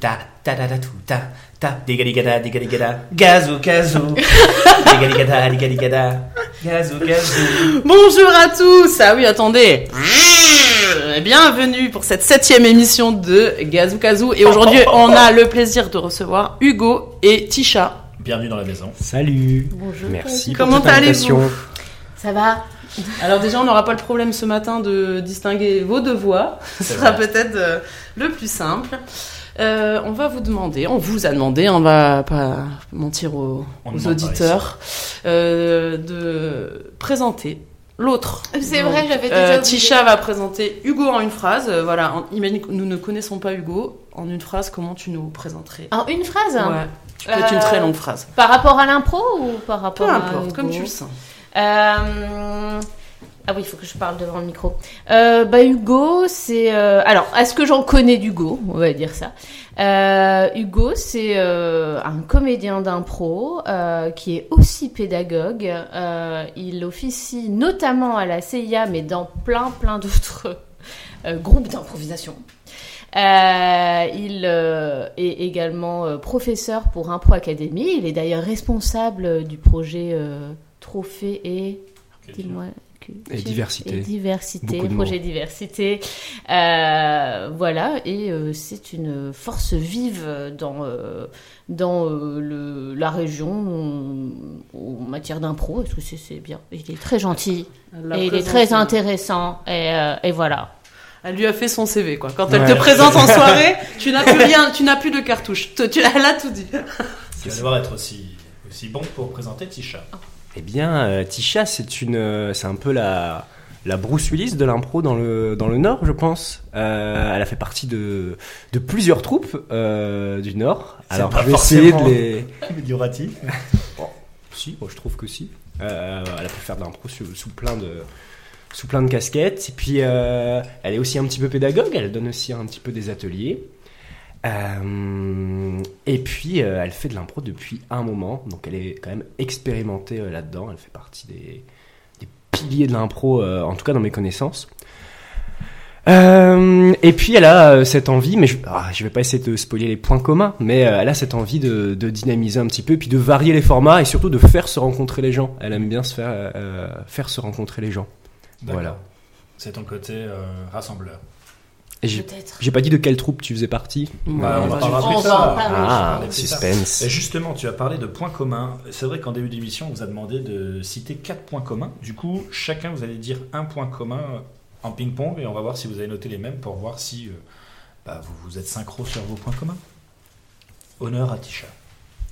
ta ta ta ta ta ta digadigada digadigada gazou gazou gazou gazou. Bonjour à tous Ah oui, attendez Bienvenue pour cette septième émission de Gazou Kazou. Et aujourd'hui, on a le plaisir de recevoir Hugo et Tisha. Bienvenue dans la maison. Salut Bonjour. Merci Comment allez-vous. Ça va Alors déjà, on n'aura pas le problème ce matin de distinguer vos deux voix. Ce sera peut-être le plus simple. Euh, on va vous demander, on vous a demandé, on va pas mentir aux, aux auditeurs, euh, de présenter l'autre. C'est vrai, j'avais euh, déjà oublié. Tisha va présenter Hugo en une phrase. Euh, voilà, en- imagine que nous ne connaissons pas Hugo. En une phrase, comment tu nous présenterais En une phrase hein. Ouais. Tu peux être une Euh, très longue phrase. Par rapport à l'impro ou par Peu rapport à. importe, Hugo comme tu le sens. Euh, Ah oui, il faut que je parle devant le micro. Euh, bah Hugo, c'est euh, alors est-ce que j'en connais d'Hugo On va dire ça. Euh, Hugo, c'est un comédien d'impro qui est aussi pédagogue. Il officie notamment à la CIA, mais dans plein plein d'autres groupes d'improvisation. Euh, il euh, est également euh, professeur pour Impro Academy. Il est d'ailleurs responsable du projet Trophée et Dis-moi. Et diversité. Et diversité, Beaucoup de projet diversité. Euh, voilà, et euh, c'est une force vive dans, euh, dans euh, le, la région en matière d'impro. Est-ce que c'est c'est bien Il est très gentil La et il est très intéressant. Et, euh, et voilà. Elle lui a fait son CV, quoi. Quand elle te présente en soirée, tu n'as plus rien, tu n'as plus de cartouche. Tu, tu- elle a tout dit. Tu vas devoir être aussi, aussi bon pour présenter Tisha. Eh bien, euh, Tisha, c'est une, euh, c'est un peu la, la Bruce Willis de l'impro dans le, dans le Nord, je pense. Euh, elle a fait partie de, de plusieurs troupes euh, du Nord. Alors, pas je vais essayer de les. Amélioratif. Si, moi je trouve que si. Euh, elle a pu faire de l'impro sous, sous plein de sous plein de casquettes. Et puis elle est aussi un petit peu pédagogue. Elle donne aussi un petit peu des ateliers. Euh, et puis euh, elle fait de l'impro depuis un moment. Donc elle est quand même expérimentée euh, là-dedans. Elle fait partie des, piliers de l'impro, en tout cas dans mes connaissances. Et puis elle a cette envie, mais je, ah, vais pas essayer de spoiler les points communs, mais elle a cette envie de, dynamiser un petit peu, puis de varier les formats et surtout de faire se rencontrer les gens. Elle aime bien se faire faire se rencontrer les gens. Voilà. C'est ton côté rassembleur. Et j'ai Peut-être. j'ai pas dit de quelle troupe tu faisais partie. Bah, on en parlera plus tard. parler. On va Ah, suspense. Et justement, tu as parlé de points communs. C'est vrai qu'en début d'émission, on vous a demandé de citer quatre points communs. Du coup, chacun, vous allez dire un point commun en ping-pong et on va voir si vous avez noté les mêmes pour voir si euh, bah, vous, vous êtes synchro sur vos points communs. Honneur à Tisha.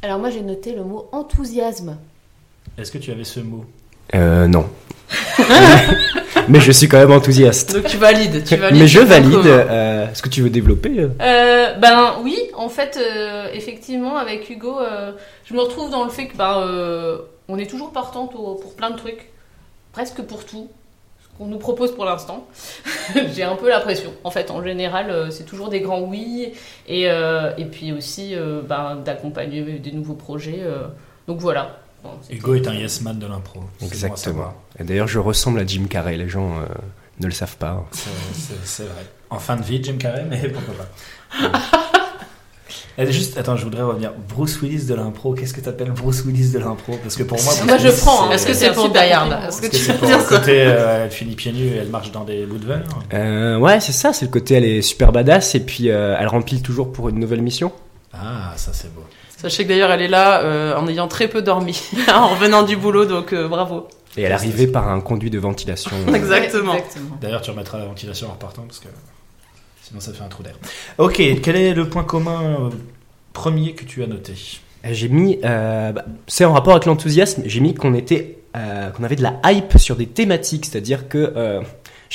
Alors moi j'ai noté le mot enthousiasme. Est-ce que tu avais ce mot? Euh, non. mais je suis quand même enthousiaste. Donc tu valides, tu valides. Mais je valide. euh, Est-ce que tu veux développer euh Euh, ben oui, en fait, euh, effectivement, avec Hugo, euh, je me retrouve dans le fait que ben, euh, on est toujours partante au- pour plein de trucs, presque pour tout, ce qu'on nous propose pour l'instant. J'ai un peu l'impression. En fait, en général, euh, c'est toujours des grands oui, et, euh, et puis aussi euh, ben, d'accompagner des nouveaux projets. euh. donc voilà. Bon, Hugo est un yes man de l'impro. Exactement. Et d'ailleurs, je ressemble à Jim Carrey. Les gens euh, ne le savent pas. C'est- vrai. En fin de vie, Jim Carrey, mais pourquoi pas. Juste, attends, je voudrais revenir. Bruce Willis de l'impro, qu'est-ce que t'appelles Bruce Willis de l'impro? Parce que pour moi, Bruce Moi, je Willis, prends, hein. Est-ce que C'est pour compliment. Est-ce que que tu pour dire le côté euh, elle finit pieds nus et elle marche dans des bouts de verre Euh, ouais, c'est ça. C'est le côté, elle est super badass et puis euh, elle rempile toujours pour une nouvelle mission. Ah, ça c'est beau. Sachez que d'ailleurs elle est là euh, en ayant très peu dormi, en revenant du boulot, donc euh, bravo. Et elle est arrivée par un conduit de ventilation. Exactement. Exactement. D'ailleurs, tu remettras la ventilation en repartant parce que sinon ça fait un trou d'air. Ok, quel est le point commun euh, premier que tu as noté? J'ai mis, euh, bah, c'est en rapport avec l'enthousiasme. J'ai mis qu'on était, euh, qu'on avait de la hype sur des thématiques, c'est-à-dire que euh,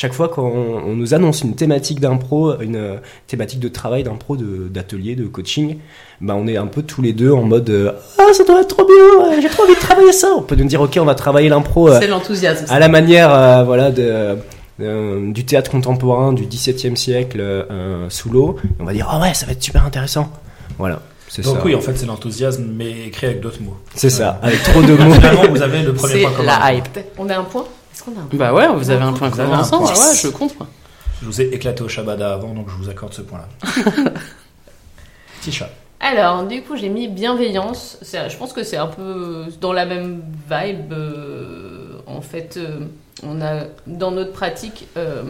chaque fois qu'on on nous annonce une thématique d'impro, une euh, thématique de travail d'impro, de- d'atelier, de, coaching, bah on est un peu tous les deux en mode euh, ah ça doit être trop bien, j'ai trop envie de travailler ça. On peut nous dire ok on va travailler l'impro euh, C'est l'enthousiasme. à la manière euh, voilà de euh, du théâtre contemporain du XVIIe siècle euh, sous l'eau. On va dire ah ouais ça va être super intéressant. Voilà, c'est Donc ça. oui, en fait, c'est l'enthousiasme, mais écrit avec d'autres mots. C'est ça, avec trop de mots. Finalement, vous avez le premier C'est point commun. la hype. On a un point? Est-ce qu'on a un point Bah ouais, vous avez un point Vous avez commun un ensemble. point. Ouais, je compte. moi. Je vous ai éclaté au Shabada avant, donc je vous accorde ce point-là. Tisha. Alors, du coup, j'ai mis bienveillance. C'est- Je pense que c'est un peu dans la même vibe. euh, en fait, euh, on a dans notre pratique euh,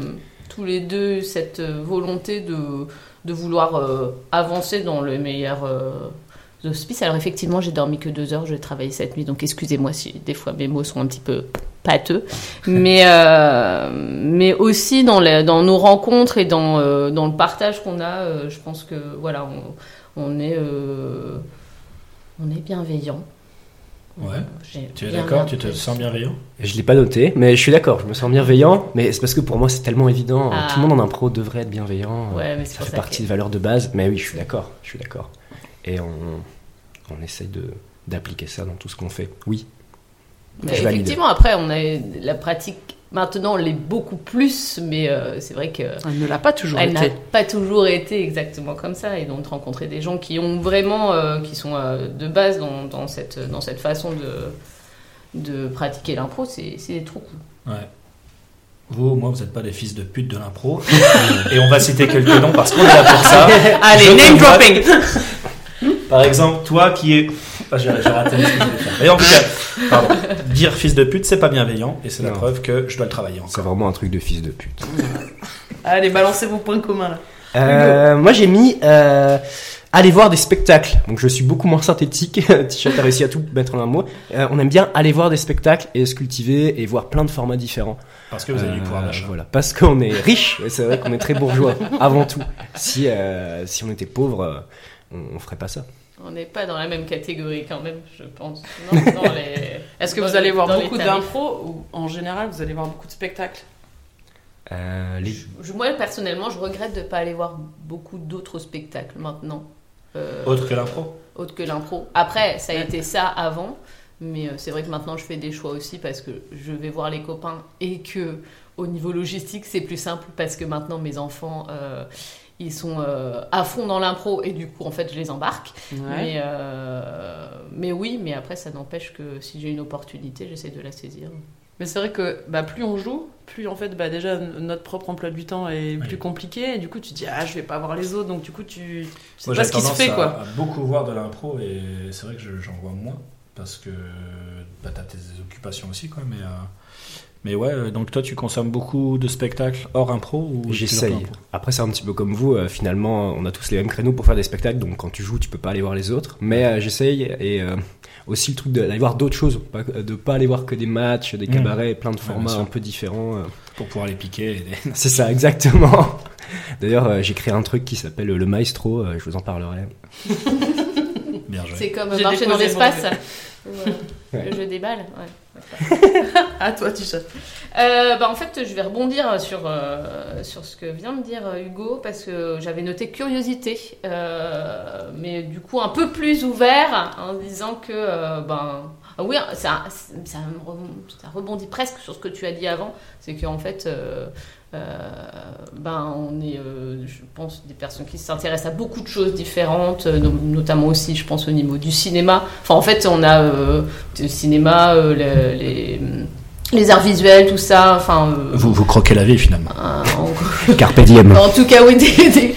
tous les deux cette euh, volonté de, de vouloir euh, avancer dans le meilleur euh, hospice. Alors, effectivement, j'ai dormi que deux heures. Je vais travailler cette nuit, donc excusez-moi si des fois mes mots sont un petit peu pâteux. Mais, euh, mais aussi dans, les- dans nos rencontres et dans, euh, dans le partage qu'on a, euh, je pense que voilà, on, on est, euh, on est bienveillant. Ouais. J'ai Tu es d'accord Tu te sens bienveillant? Je l'ai pas noté, mais je suis d'accord, je me sens bienveillant, mais c'est parce que pour moi c'est tellement évident. Ah. Tout le monde en impro devrait être bienveillant. Ouais, mais c'est ça pour fait ça partie que- des valeurs de base, mais oui, je suis d'accord, je suis d'accord. Et on, on essaye de d'appliquer ça dans tout ce qu'on fait. Oui. Mais Je valide. effectivement, après, on a la pratique. Maintenant, on l'est beaucoup plus, mais euh, c'est vrai que Elle ne l'a pas toujours elle n'a été. pas toujours été exactement comme ça. Et donc, de rencontrer des gens qui ont vraiment, euh, qui sont euh, de base dans, dans cette, dans cette façon de, de pratiquer l'impro, c'est c'est trop cool. Ouais. Vous, moi, vous n'êtes pas des fils de pute de l'impro. Et on va citer quelques noms parce qu'on est là pour ça. Allez, Je name dropping Par exemple, toi qui es. Ah, j'ai j'ai raté ce que je voulais faire. Et en tout cas, pardon, dire fils de pute, c'est pas bienveillant. Et c'est la Non. preuve que je dois le travailler C'est encore. vraiment un truc de fils de pute. Allez, balancez vos points communs là. Euh, moi j'ai mis euh, aller voir des spectacles. Donc je suis beaucoup moins synthétique. Tisha t'as réussi à tout mettre en un mot. Euh, on aime bien aller voir des spectacles et se cultiver et voir plein de formats différents. Parce que vous avez du pouvoir Euh, d'achat. Voilà, parce qu'on est riche. et C'est vrai qu'on est très bourgeois avant tout. Si euh, si on était pauvre, euh, on, on ferait pas ça. On n'est pas dans la même catégorie quand même, je pense. Les- Est-ce que vous allez les- voir beaucoup d'impro ou en général vous allez voir beaucoup de spectacles? Euh, les- Je- Moi, personnellement, je regrette de ne pas aller voir beaucoup d'autres spectacles maintenant. Euh, Autre que l'impro autre que l'impro. Après, ça a été ça avant, mais euh, c'est vrai que maintenant je fais des choix aussi parce que je vais voir les copains et que au niveau logistique c'est plus simple parce que maintenant mes enfants euh, ils sont euh, à fond dans l'impro et du coup en fait je les embarque. Mais, euh, mais oui, mais après ça n'empêche que si j'ai une opportunité j'essaie de la saisir. Mais c'est vrai que bah, plus on joue, plus en fait bah, déjà notre propre emploi du temps est Oui. plus compliqué et du coup tu te dis ah je vais pas voir les autres donc du coup tu sais Moi, pas ce qui se fait à, quoi. à beaucoup voir de l'impro et c'est vrai que je- j'en vois moins parce que bah, t'as tes occupations aussi, quoi. Mais, euh, mais ouais, euh, donc toi, tu consommes beaucoup de spectacles hors impro ou J'essaye. Après, c'est un petit peu comme vous. euh, finalement, on a tous les mêmes créneaux pour faire des spectacles. Donc, quand tu joues, tu peux pas aller voir les autres. Mais euh, j'essaye. Et euh, aussi le truc d'aller voir d'autres choses. Pas, de pas aller voir que des matchs, des Mmh. cabarets, plein de formats un peu différents. euh. pour pouvoir les piquer. et C'est ça, exactement. D'ailleurs, euh, j'ai créé un truc qui s'appelle le Maestro. euh, je vous en parlerai. Bien joué. C'est comme marcher dans l'espace. Le jeu des balles. Ouais. À toi Tisha. Euh, bah, en fait, je vais rebondir sur, euh, sur ce que vient de dire euh, Hugo, parce que j'avais noté curiosité, euh, mais du coup un peu plus ouvert, en disant que, ben, ah oui, ça, ça, ça rebondit presque sur ce que tu as dit avant, c'est qu'en fait, ben, on est, euh, je pense, des personnes qui s'intéressent à beaucoup de choses différentes, euh, no- notamment aussi, je pense, au niveau du cinéma. Enfin, en fait, on a euh, le cinéma, euh, le- les, les arts visuels, tout ça. Enfin, euh, Vous, vous croquez la vie finalement. euh, en, Carpe diem. en tout cas, oui. Des, des-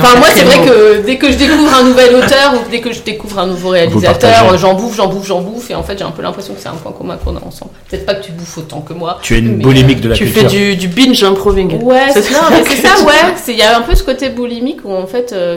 enfin, moi, c'est vrai que dès que je découvre un nouvel auteur ou dès que je découvre un nouveau réalisateur, j'en bouffe, j'en bouffe, j'en bouffe. Et en fait, j'ai un peu l'impression que c'est un point commun qu'on a ensemble. Peut-être pas que tu bouffes autant que moi. Tu es une boulimique de la Tu culture. fais du, du binge improving. Ouais, C'est c'est, non, mais c'est ça, ouais. C'est, il y a un peu ce côté boulimique où en fait, euh,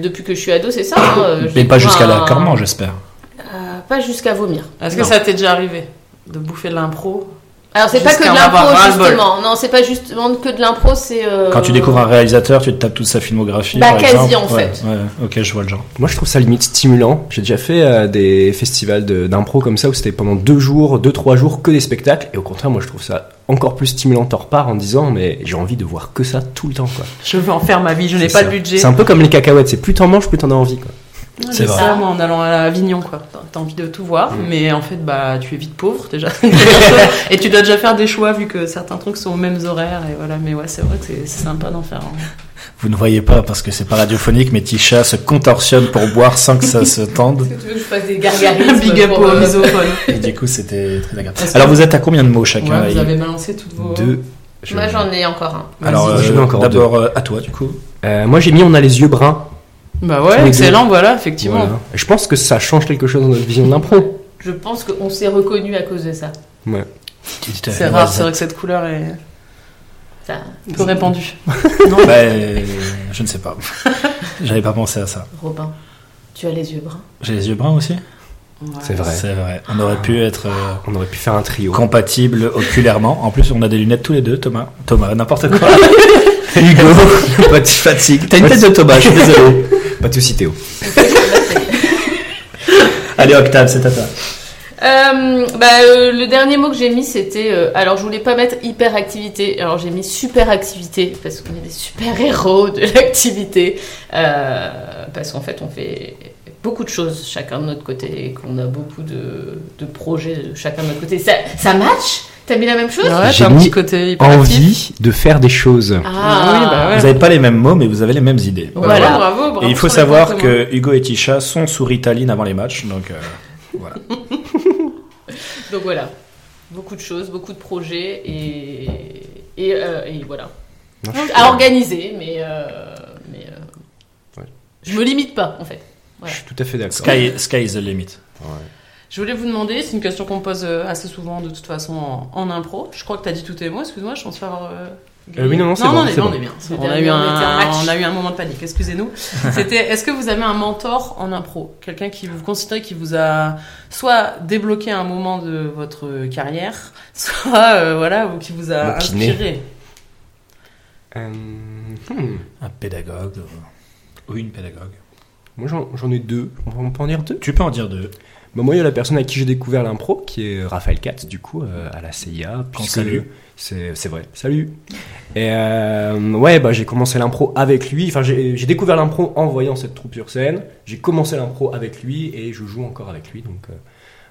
depuis que je suis ado, c'est ça. hein, Mais pas jusqu'à un- l'accornement, j'espère. Euh, pas jusqu'à vomir. Est-ce que ça t'est déjà arrivé de bouffer de l'impro Alors c'est pas que de en l'impro justement. Non, c'est pas justement que de l'impro, c'est. euh, Quand tu découvres un réalisateur, tu te tapes toute sa filmographie. Bah, par quasi, exemple. en Ouais, fait. Ouais, ok, je vois le genre. Moi, je trouve ça limite stimulant. J'ai déjà fait euh, des festivals de- d'impro comme ça où c'était pendant deux jours, deux, trois jours que des spectacles. Et au contraire, moi, je trouve ça encore plus stimulant. T'en repars en disant, mais j'ai envie de voir que ça tout le temps, quoi. Je veux en faire ma vie, je n'ai pas de budget. C'est un peu comme les cacahuètes. C'est plus t'en manges, plus t'en as envie, quoi. C'est vrai. ça, moi, en allant à Avignon, quoi. T'as- envie de tout voir, Mm. mais en fait, bah, tu es vite pauvre, déjà. et tu dois déjà faire des choix, vu que certains trucs sont aux mêmes horaires, et voilà. Mais ouais, c'est vrai que c'est sympa d'en faire. hein. Vous ne voyez pas parce que c'est pas radiophonique, mais Tisha se contorsionne pour boire sans que ça se tende. Est-ce que tu veux que je fasse des gargarismes big up pour, au euh, misophone. Et du coup, c'était très agréable. Alors, vous êtes à combien de mots chacun Ouais, vous avez balancé toutes vos. Deux. Je- Moi j'en ai encore un. Alors, euh, J'en ai encore d'abord euh, à toi, du coup. Euh, moi, j'ai mis on a les yeux bruns. Bah ouais, excellent, voilà, effectivement. Voilà. Et Je pense que ça change quelque chose dans notre vision de l'impro. Je pense qu'on s'est reconnu à cause de ça. Ouais. C'est rare, c'est vrai que cette couleur est ça peu répandue. Non, bah, euh, je ne sais pas. J'avais pas pensé à ça. Robin, tu as les yeux bruns. J'ai les yeux bruns aussi? C'est vrai. C'est vrai. On aurait pu être euh, On aurait pu faire un trio. compatibles oculairement. En plus, on a des lunettes tous les deux, Thomas. Thomas, n'importe quoi. Hugo, pas de fatigue. T'as une tête de Thomas, je suis désolé. Pas de soucis, Théo. Allez, Octave, c'est à toi. Euh, bah, euh, le dernier mot que j'ai mis c'était euh, alors je voulais pas mettre hyperactivité alors j'ai mis super activité parce qu'on est des super héros de l'activité Euh, parce qu'en fait on fait beaucoup de choses chacun de notre côté et qu'on a beaucoup de, de projets de chacun de notre côté ça, ça match? T'as mis la même chose Ouais, J'ai t'as un petit côté hyperactif. Envie de faire des choses. ah oui, bah ouais. Vous n'avez pas les mêmes mots, mais vous avez les mêmes idées. Voilà. Bravo, bravo, bravo Et il faut savoir que Hugo et Tisha sont sous Ritaline avant les matchs, donc euh, voilà. donc voilà beaucoup de choses beaucoup de projets et et, euh, et voilà Non, suis- à organiser mais euh, mais euh, Ouais. je me limite pas en fait Je suis tout à fait d'accord. Sky, sky is the limit. Ouais. Je voulais vous demander, c'est une question qu'on me pose euh, assez souvent de toute façon en, en impro. Je crois que t'as dit tous tes mots, excuse-moi, je pense pas avoir. euh, Euh, oui, non, non, c'est non, bon, on bon, bon. on est bien. On a, eu un, match. on a eu un moment de panique, excusez-nous. C'était, est-ce que vous avez un mentor en impro? Quelqu'un qui vous considérez qui vous a soit débloqué un moment de votre carrière, soit, euh, voilà, ou qui vous a inspiré? Euh, hmm. Un pédagogue ou une pédagogue. Moi, j'en j'en ai deux. On peut en dire deux? Tu peux en dire deux. Bah, moi, il y a la personne à qui j'ai découvert l'impro, qui est Raphaël Katz, du coup, euh, à la CIA. Puisque salue. C'est c'est vrai. Salut. Et euh, ouais, bah, j'ai commencé l'impro avec lui. Enfin, j'ai découvert l'impro en voyant cette troupe sur scène. J'ai commencé l'impro avec lui et je joue encore avec lui. Donc, euh,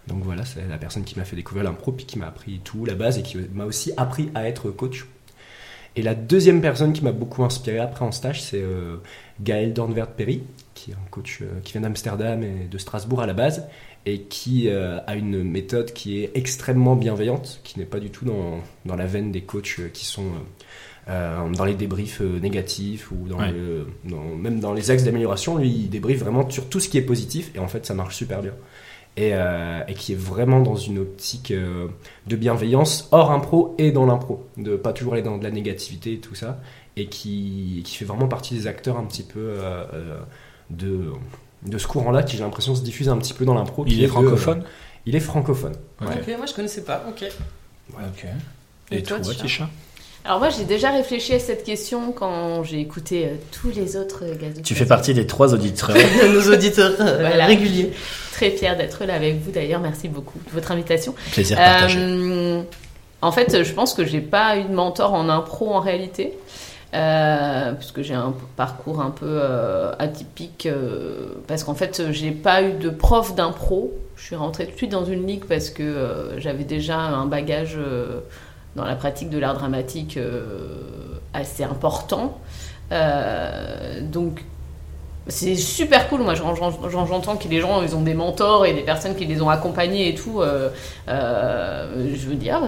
donc voilà, c'est la personne qui m'a fait découvrir l'impro, puis qui m'a appris tout, la base, et qui m'a aussi appris à être coach. Et la deuxième personne qui m'a beaucoup inspiré après en stage, c'est Gaël Dornvert-Perry, qui est un coach qui vient d'Amsterdam et de Strasbourg à la base, et qui euh, a une méthode qui est extrêmement bienveillante, qui n'est pas du tout dans, dans la veine des coachs euh, qui sont euh, dans les débriefs négatifs ou dans Ouais. le- dans- même dans les axes d'amélioration. Lui, il débriefe vraiment sur tout ce qui est positif, et en fait, ça marche super bien. Et, euh, et qui est vraiment dans une optique de bienveillance hors impro et dans l'impro, de pas toujours aller dans de la négativité et tout ça, et qui, qui fait vraiment partie des acteurs un petit peu de, de ce courant-là qui j'ai l'impression se diffuse un petit peu dans l'impro. Il est de- francophone Il est francophone. Ok. Ok, moi je connaissais pas, ok. Ok. Et Et, toi, toi, Tisha Alors moi j'ai déjà réfléchi à cette question quand j'ai écouté euh, tous les autres euh. Tu fais partie des trois auditeurs. Nos auditeurs euh, Voilà. réguliers. Très fière d'être là avec vous d'ailleurs. Merci beaucoup de votre invitation. Plaisir partagé. Euh, en fait, je pense que j'ai pas eu de mentor en impro en réalité. Euh, puisque j'ai un parcours un peu euh, atypique euh, parce qu'en fait j'ai pas eu de prof d'impro je suis rentrée tout de suite dans une ligue parce que euh, j'avais déjà un bagage dans la pratique de l'art dramatique assez important donc c'est super cool. Moi, j'en- j'en- j'en- j'entends que les gens, ils ont des mentors et des personnes qui les ont accompagnés et tout. Je veux dire,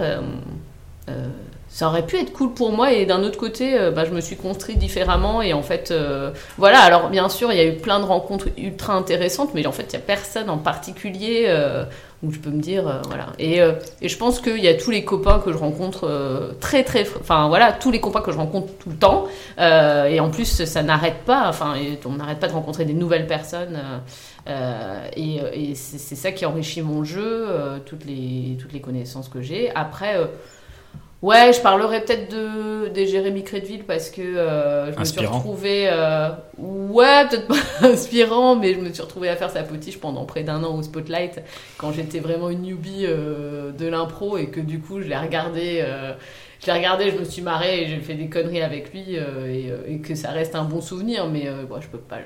ça aurait pu être cool pour moi. Et d'un autre côté, euh, bah, je me suis construit différemment. Et en fait, euh, voilà. Alors, bien sûr, il y a eu plein de rencontres ultra intéressantes, mais en fait, il y a personne en particulier euh, où je peux me dire, euh, voilà. Et, euh, et je pense qu'il y a tous les copains que je rencontre très, très. Enfin, voilà, tous les copains que je rencontre tout le temps. Et en plus, ça n'arrête pas. Enfin, on n'arrête pas de rencontrer des nouvelles personnes. euh, et et c'est ça qui enrichit mon jeu, euh, toutes, les, toutes les connaissances que j'ai. Après, euh, ouais, je parlerai peut-être de, des Jérémy Crédville parce que euh, je me suis retrouvée. euh, ouais, peut-être pas inspirant, mais je me suis retrouvée à faire sa potiche pendant près d'un an au Spotlight quand j'étais vraiment une newbie euh, de l'impro et que du coup, je l'ai regardé. euh, je l'ai regardé, je me suis marrée et j'ai fait des conneries avec lui euh, et, euh, et que ça reste un bon souvenir, mais euh, bon, je peux pas,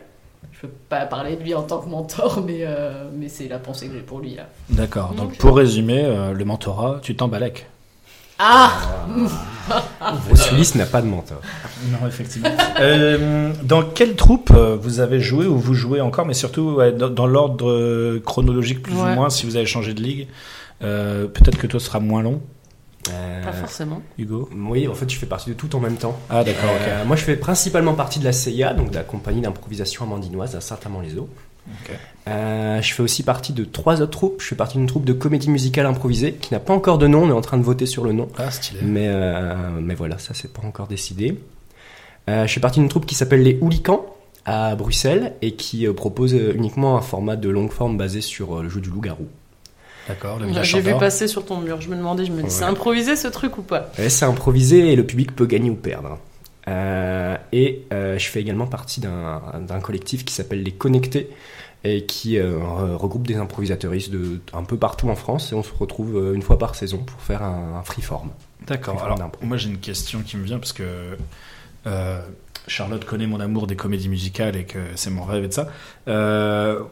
je peux pas parler de lui en tant que mentor, mais, euh, mais c'est la pensée que j'ai pour lui là. D'accord. Donc pour résumer, euh, le mentorat, tu t'embalèques. Ah Bruce Willis n'a pas de mentor. Non, effectivement. Euh, dans quelle troupe euh, vous avez joué ou vous jouez encore, mais surtout ouais, dans, dans l'ordre euh, chronologique plus Ouais. ou moins, si vous avez changé de ligue Euh, Peut-être que toi ce sera moins long. Euh, Pas forcément. Hugo oui, en fait, je fais partie de tout en même temps. Ah, d'accord, moi, je fais principalement partie de la CIA, donc de la compagnie d'improvisation amandinoise à Saint-Amand-les-Eaux. Euh, je fais aussi partie de trois autres troupes. Je fais partie d'une troupe de comédie musicale improvisée qui n'a pas encore de nom. On est en train de voter sur le nom. Ah, stylé. Mais, euh, mais voilà, ça c'est pas encore décidé. Euh, je fais partie d'une troupe qui s'appelle les Hooligans à Bruxelles et qui euh, propose euh, uniquement un format de longue forme basé sur euh, le jeu du loup-garou. D'accord, le J'ai vu passer sur ton mur. Je me demandais, je me dis, Ouais. c'est improvisé ce truc ou pas? Ouais, c'est improvisé et le public peut gagner ou perdre. Euh, et euh, je fais également partie d'un d'un collectif qui s'appelle les Connectés et qui euh, re- regroupe des improvisateuristes de un peu partout en France et on se retrouve euh, une fois par saison pour faire un, un freeform. D'accord. Alors, moi, j'ai une question qui me vient parce que euh, Charlotte connaît mon amour des comédies musicales et que c'est mon rêve et de ça. Euh,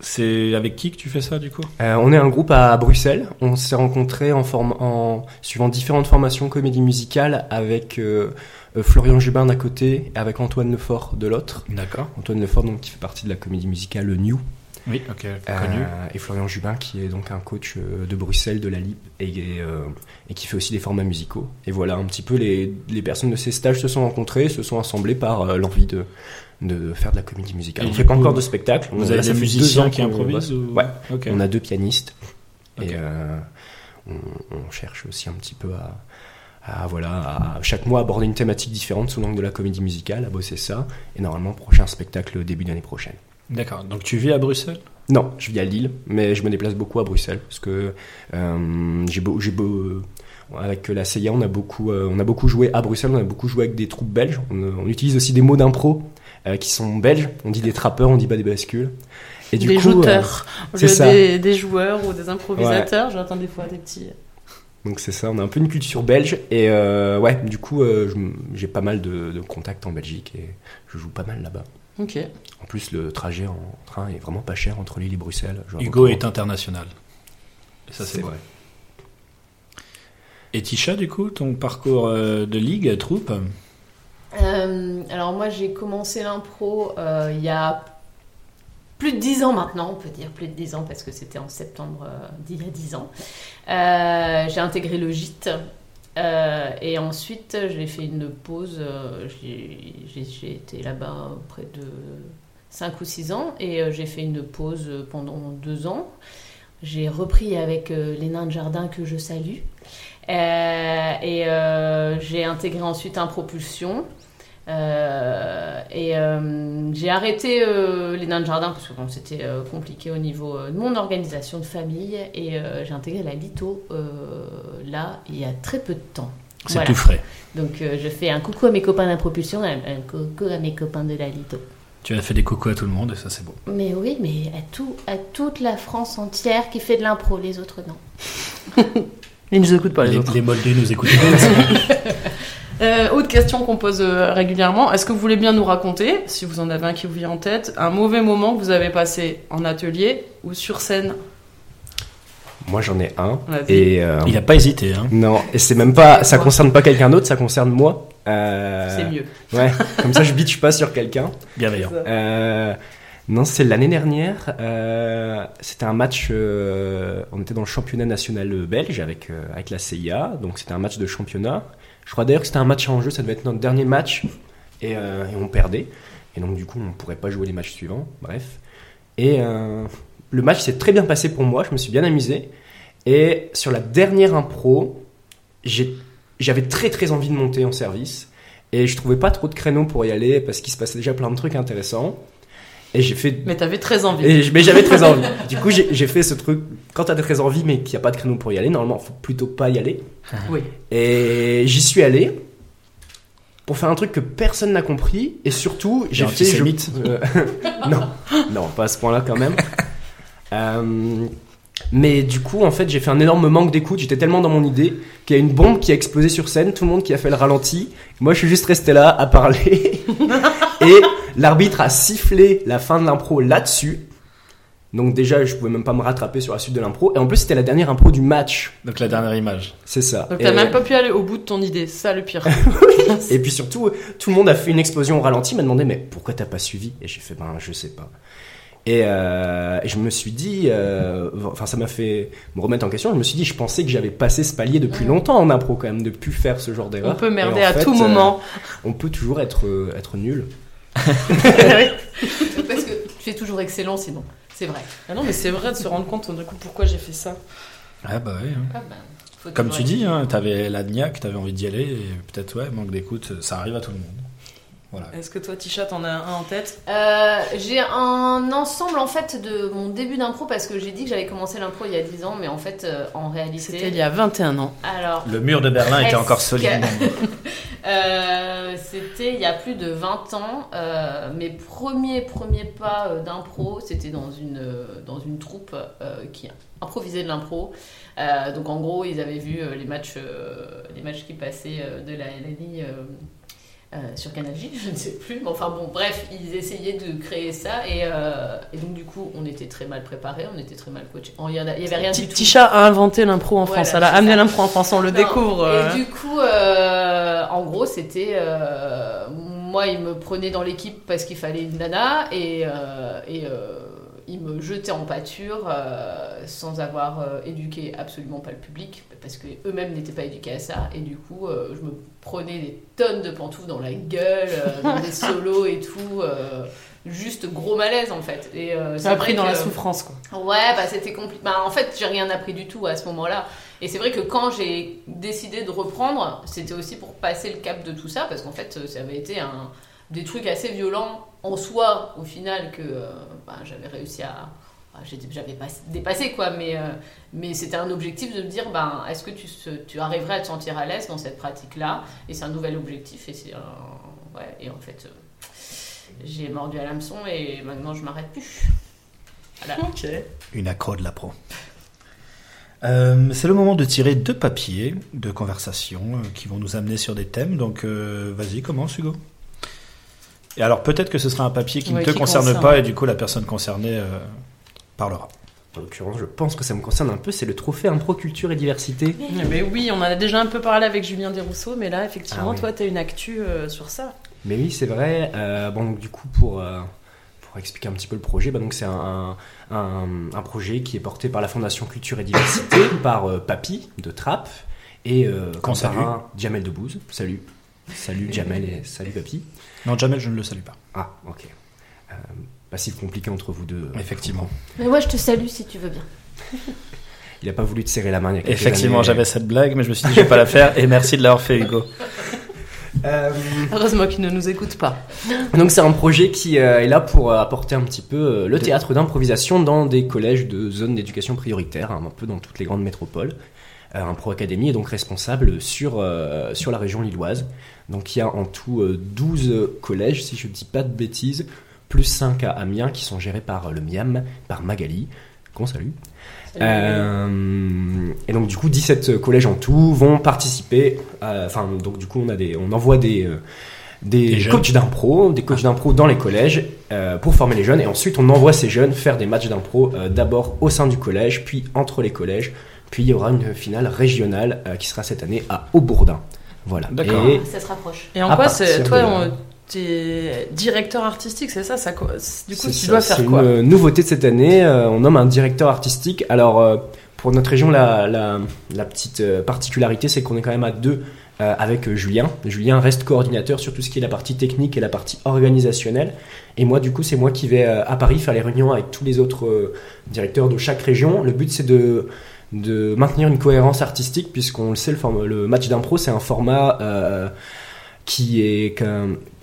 c'est avec qui que tu fais ça, du coup? Euh, on est un groupe à Bruxelles. On s'est rencontrés en, suivant différentes formations comédie musicale avec euh, euh, Florian Jubin d'un côté et avec Antoine Lefort de l'autre. D'accord. Antoine Lefort donc qui fait partie de la comédie musicale New Oui, ok, Euh, et Florian Jubin qui est donc un coach de Bruxelles de la LIB et, et, et qui fait aussi des formats musicaux. Et voilà un petit peu les, les personnes de ces stages se sont rencontrées, se sont assemblées par l'envie de, de faire de la comédie musicale. Et on fait pas encore de spectacle. Vous On- avez des musiciens qui improvisent ou... Ouais. On a deux pianistes et euh, on, on cherche aussi un petit peu à, à, voilà à chaque mois aborder une thématique différente sous l'angle de la comédie musicale, à bosser ça. Et normalement prochain spectacle début d'année prochaine. D'accord. Donc, tu vis à Bruxelles? Non, je vis à Lille, mais je me déplace beaucoup à Bruxelles parce que euh, j'ai beau, j'ai beau, avec la CIA, on a beaucoup, euh, on a beaucoup joué à Bruxelles, on a beaucoup joué avec des troupes belges. On, on utilise aussi des mots d'impro euh, qui sont belges. On dit des trappeurs, on dit pas des bascules. Et du Des coup, euh, jouteurs. Des, des joueurs ou des improvisateurs, j'entends des fois des petits. donc c'est ça, on a un peu une culture belge et euh, ouais, du coup, euh, j'ai pas mal de, de contacts en Belgique et je joue pas mal là-bas. Ok. En plus, le trajet en train est vraiment pas cher entre Lille et Bruxelles. Hugo est international. Et ça, c'est vrai. Et Tisha, du coup, ton parcours euh, de ligue, troupe? Euh, alors moi j'ai commencé l'impro euh, il y a plus de 10 ans maintenant, on peut dire plus de 10 ans parce que c'était en septembre euh, d'il y a 10 ans. Euh, j'ai intégré le gîte et ensuite j'ai fait une pause, j'ai été là-bas près de 5 ou 6 ans et j'ai fait une pause pendant 2 ans. J'ai repris avec les nains de jardin que je salue. Euh, et euh, j'ai intégré ensuite un propulsion. Euh, et euh, j'ai arrêté euh, les nains de jardin parce que bon, c'était compliqué au niveau de mon organisation de famille. Et j'ai intégré la Lito là, il y a très peu de temps. C'est Voilà. tout frais. Donc je fais un coucou à mes copains de la propulsion, un, un coucou à mes copains de la Lito. Tu as fait des coucous à tout le monde et ça, c'est beau. Mais oui, mais à, tout, à toute la France entière qui fait de l'impro, les autres non. Ils nous écoutent pas les, les, autres. les Moldus nous écoutent. Euh, autre question qu'on pose euh, régulièrement. Est-ce que vous voulez bien nous raconter, si vous en avez un qui vous vient en tête, un mauvais moment que vous avez passé en atelier ou sur scène? Moi, j'en ai un. Et euh, Il a pas hésité. Hein. non, et c'est même pas, ça concerne pas quelqu'un d'autre, ça concerne moi. Euh, C'est mieux. Ouais, comme ça je bitch pas sur quelqu'un. Bienveillant. Non, c'est l'année dernière. euh, c'était un match. euh, on était dans le championnat national belge avec euh, avec la CIA, donc c'était un match de championnat. Je crois d'ailleurs que c'était un match en jeu. Ça devait être notre dernier match et, et on perdait. Et donc du coup, on pourrait pas jouer les matchs suivants. Bref. Et le match s'est très bien passé pour moi. Je me suis bien amusé. Et sur la dernière impro, j'avais très très envie de monter en service. Et je trouvais pas trop de créneaux pour y aller parce qu'il se passait déjà plein de trucs intéressants. Et j'ai fait. Mais t'avais très envie. Et mais j'avais très envie. Du coup, j'ai fait ce truc. Quand t'as très envie, mais qu'il n'y a pas de créneau pour y aller, normalement, faut plutôt pas y aller. Oui. Et j'y suis allé pour faire un truc que personne n'a compris. Et surtout, j'ai fait. je- euh, non, non, pas à ce point-là quand même. Euh, mais du coup, en fait, j'ai fait un énorme manque d'écoute. J'étais tellement dans mon idée qu'il y a une bombe qui a explosé sur scène, tout le monde qui a fait le ralenti. Moi, je suis juste resté là à parler. Et l'arbitre a sifflé la fin de l'impro là-dessus. Donc déjà, je pouvais même pas me rattraper sur la suite de l'impro. Et en plus, c'était la dernière impro du match. Donc la dernière image. C'est ça. Donc Et- t'as même pas pu aller au bout de ton idée, c'est ça le pire. Et puis surtout, tout le monde a fait une explosion au ralenti, m'a demandé mais pourquoi t'as pas suivi? Et j'ai fait ben je sais pas. Et, euh, et je me suis dit, euh, enfin ça m'a fait me remettre en question. Je me suis dit, je pensais que j'avais passé ce palier depuis longtemps en impro quand même, de plus faire ce genre d'erreur. On peut Et merder en à fait, tout euh, moment. on peut toujours être euh, être nul. Parce que tu es toujours excellent sinon. C'est vrai. Ah non, mais c'est vrai de se rendre compte du coup pourquoi j'ai fait ça. Ah bah ouais. hein. Ah faut Comme tu dis, hein, t'avais la niaque, t'avais envie d'y aller, et peut-être, ouais, manque d'écoute, ça arrive à tout le monde. Voilà. Est-ce que toi, Tisha, t'en as un en tête? Euh, j'ai un ensemble en fait de mon début d'impro parce que j'ai dit que j'avais commencé l'impro il y a 10 ans, mais en fait euh, en réalité. C'était il y a 21 ans. Alors, Le mur de Berlin était encore solide. Euh, c'était il y a plus de 20 ans. Euh, mes premiers premiers pas euh, d'impro, c'était dans une euh, dans une troupe euh, qui improvisait de l'impro. Euh, donc en gros, ils avaient vu euh, les matchs euh, les matchs qui passaient euh, de la LNI. Euh, euh, sur Canal J, je ne sais plus, mais enfin bon, bref, ils essayaient de créer ça et, euh, et donc du coup, on était très mal préparés, on était très mal coachés. Il y en a- il y avait rien du tout. Tisha a inventé l'impro en France. Elle a amené l'impro en France. On le découvre. euh. Et du coup, euh, en gros, c'était. euh, moi, il me prenait dans l'équipe parce qu'il fallait une nana et, euh, et euh, il me jetait en pâture euh, sans avoir euh, éduqué absolument pas le public parce qu'eux-mêmes n'étaient pas éduqués à ça. Et du coup, euh, je me prenais des tonnes de pantoufles dans la gueule, dans des solos et tout. juste gros malaise en fait. Et Ça a pris dans la souffrance, quoi. Ouais, bah c'était compliqué. Bah, en fait, j'ai rien appris du tout à ce moment-là. Et c'est vrai que quand j'ai décidé de reprendre, c'était aussi pour passer le cap de tout ça, parce qu'en fait, ça avait été un, des trucs assez violents en soi, au final, que euh, bah, j'avais réussi à. bah, J'avais pas dépassé, quoi, mais, euh, mais c'était un objectif de me dire ben, est-ce que tu, se- tu arriverais à te sentir à l'aise dans cette pratique-là? Et c'est un nouvel objectif, et c'est un. Ouais, et en fait, euh, j'ai mordu à l'hameçon, et maintenant je m'arrête plus. Voilà. Ok. Une accro de la pro. Euh, c'est le moment de tirer deux papiers de conversation euh, qui vont nous amener sur des thèmes. Donc, euh, vas-y, commence, Hugo. Et alors, peut-être que ce sera un papier qui Ouais, ne te qui concerne concerne. pas et du coup, la personne concernée euh, parlera. En l'occurrence, je pense que ça me concerne un peu. C'est le trophée Impro Culture et Diversité. Mais oui, on en a déjà un peu parlé avec Julien Desrousseaux, mais là, effectivement, Ah oui. toi, t'as une actu euh, sur ça. Mais oui, c'est vrai. Euh, bon, donc, du coup, pour, euh, pour expliquer un petit peu le projet, bah, donc c'est un, un, un projet qui est porté par la Fondation Culture et Diversité, par euh, Papy de Trappes et euh, Jamel Debbouze. Salut. Salut Jamel et salut Papy. Non, Jamel, je ne le salue pas. Ah, ok. Euh, passif compliqué entre vous deux. euh, Effectivement. Mais moi, je te salue si tu veux bien. Il n'a pas voulu te serrer la main il y a quelques Effectivement, années. j'avais cette blague, mais je me suis dit, je vais pas la faire. Et merci de l'avoir fait, Hugo. Euh, Heureusement qu'il ne nous écoute pas. Donc c'est un projet qui euh, est là pour euh, apporter un petit peu euh, le théâtre d'improvisation dans des collèges de zones d'éducation prioritaire, hein, un peu dans toutes les grandes métropoles. Euh, un pro académie est donc responsable sur, euh, sur la région lilloise. Donc il y a en tout euh, 12 collèges, si je ne dis pas de bêtises, plus 5 à Amiens qui sont gérés par euh, le MIAM, par Magali, qu'on salue. Euh, et donc du coup 17 collèges en tout vont participer. euh, Enfin donc du coup on a des, on envoie des euh, des, coachs d'impro, des coachs d'impro dans les collèges euh, pour former les jeunes et ensuite on envoie ces jeunes faire des matchs d'impro euh, d'abord au sein du collège puis entre les collèges puis il y aura une finale régionale euh, qui sera cette année à Aubourdin. Voilà. D'accord. Et Ça se rapproche. Et en quoi, c'est toi, de- on- t'es directeur artistique, c'est ça, Du coup, C'est tu ça, dois faire c'est quoi une euh, nouveauté de cette année. euh, on nomme un directeur artistique. Alors, euh, pour notre région, la, la, la petite euh, particularité, c'est qu'on est quand même à deux euh, avec Julien. Julien reste coordinateur sur tout ce qui est la partie technique et la partie organisationnelle. Et moi, du coup, c'est moi qui vais euh, à Paris faire les réunions avec tous les autres euh, directeurs de chaque région. Le but, c'est de de maintenir une cohérence artistique puisqu'on le sait le, le match d'impro c'est un format euh, qui est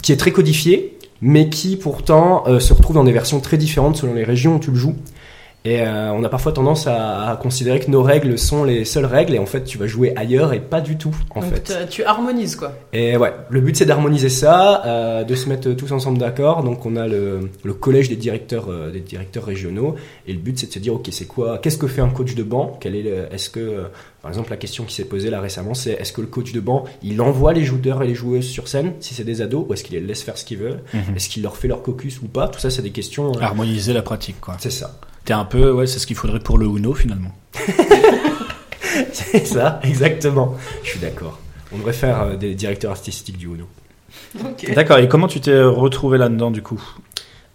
qui très codifié mais qui pourtant euh, se retrouve dans des versions très différentes selon les régions où tu le joues. Et euh, on a parfois tendance à, à considérer que nos règles sont les seules règles et en fait tu vas jouer ailleurs et pas du tout en Donc, fait. tu harmonises quoi. Et ouais, le but c'est d'harmoniser ça, euh, de se mettre tous ensemble d'accord. Donc on a le, le collège des directeurs, euh, des directeurs régionaux, et le but c'est de se dire ok c'est quoi, qu'est-ce que fait un coach de banc? Quel est, le- est-ce que, euh, par exemple la question qui s'est posée là récemment, c'est est-ce que le coach de banc il envoie les joueurs et les joueuses sur scène si c'est des ados, ou est-ce qu'il les laisse faire ce qu'ils veulent? Mhm. Est-ce qu'il leur fait leur cocus ou pas? Tout ça c'est des questions. euh, Harmoniser la pratique, quoi. c'est ça. T'es un peu, ouais, c'est ce qu'il faudrait pour le Uno, finalement. C'est ça, exactement. Je suis d'accord. On devrait faire euh, des directeurs artistiques du Uno. D'accord, et comment tu t'es retrouvé là-dedans, du coup?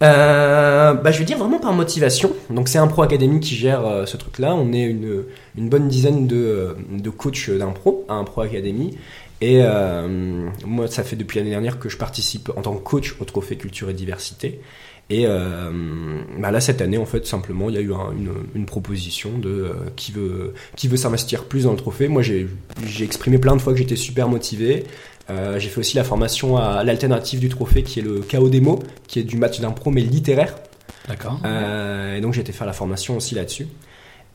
Euh, bah, je vais dire vraiment par motivation. Donc c'est un pro académie qui gère euh, ce truc-là. On est une, une bonne dizaine de, euh, de coachs d'impro à un pro académie. Et euh, moi, ça fait depuis l'année dernière que je participe en tant que coach au trophée culture et diversité. Et euh, bah là, cette année, en fait, simplement, il y a eu un- une, une proposition de euh, qui veut qui veut s'investir plus dans le trophée. Moi, j'ai exprimé plein de fois que j'étais super motivé. Euh, j'ai fait aussi la formation à l'alternative du trophée, qui est le KO démo, qui est du match d'impro mais littéraire. D'accord. Et donc j'ai été faire la formation aussi là-dessus,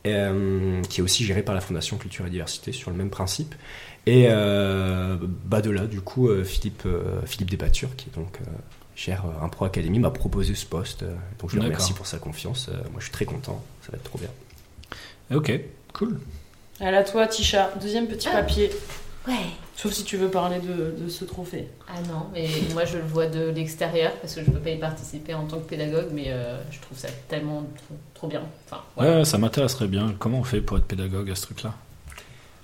qui est aussi gérée par la Fondation Culture et Diversité sur le même principe. Et bah de là, du coup, Philippe, Philippe Despature, qui donc gère euh, un Pro Academy, m'a proposé ce poste. euh, donc je le remercie pour sa confiance. Euh, moi, je suis très content. Ça va être trop bien. Ok, cool. Allez, à toi, Tisha. Deuxième petit Ah. papier. Ouais. Sauf si tu veux parler de, de ce trophée. Ah non, mais moi je le vois de l'extérieur parce que je peux pas y participer en tant que pédagogue, mais euh, je trouve ça tellement trop, trop bien. Enfin. Ouais, ça m'intéresserait bien. Comment on fait pour être pédagogue à ce truc-là?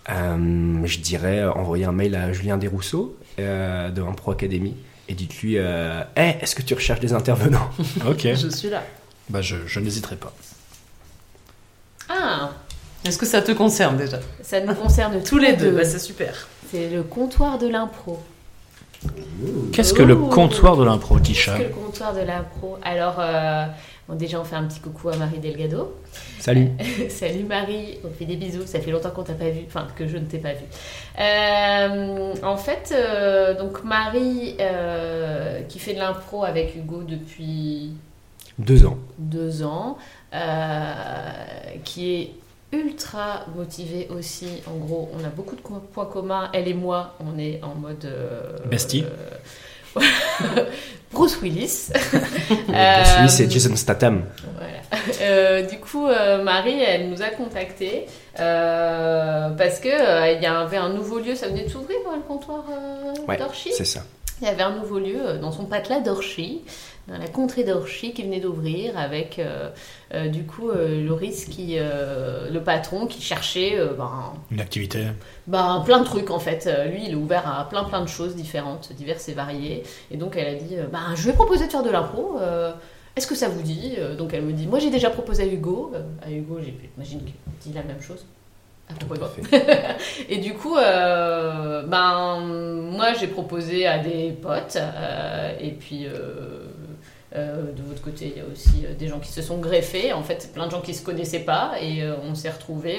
Euh, je dirais envoyer un mail à Julien Desrousseaux euh, de un Pro Academy et dites-lui euh, Hey, est-ce que tu recherches des intervenants Ok. Je suis là. Bah, je, je n'hésiterai pas. Ah, Est-ce que ça te concerne déjà? Ça nous concerne Tous les deux, bah, c'est super. C'est le comptoir de l'impro. Qu'est-ce que le comptoir de l'impro, Tisha? Qu'est-ce que le comptoir de l'impro? Alors, euh, bon, déjà on fait un petit coucou à Marie Delgado. Salut. Salut Marie, on fait des bisous. Ça fait longtemps qu'on t'a pas vu, enfin que je ne t'ai pas vu. Euh, en fait, euh, donc Marie euh, qui fait de l'impro avec Hugo depuis Deux ans. deux ans, qui est ultra motivée aussi. En gros, on a beaucoup de points communs. Elle et moi, on est en mode Bestie. Euh, Bruce Willis. Bruce Willis et Jason Statham. Voilà. Euh, du coup, euh, Marie, elle nous a contactés euh, parce que euh, il y avait un nouveau lieu. Ça venait de s'ouvrir, hein, le comptoir euh, Ouais. C'est ça. Il y avait un nouveau lieu euh, dans son patelin d'Orchy, dans la contrée d'Orchy qui venait d'ouvrir avec euh, euh, du coup euh, Loris qui, le patron qui cherchait ben, Une activité ben, plein de trucs en fait. Lui, il est ouvert à plein plein de choses différentes, diverses et variées. Et donc elle a dit, ben, je vais proposer de faire de l'impro. Est-ce que ça vous dit? Donc elle me dit, moi j'ai déjà proposé à Hugo. À Hugo, j'imagine qu'il dit la même chose. Ah, et du coup, euh, ben, moi j'ai proposé à des potes, euh, et puis euh, de votre côté, il y a aussi euh, des gens qui se sont greffés, en fait, plein de gens qui se connaissaient pas, et euh, on s'est retrouvés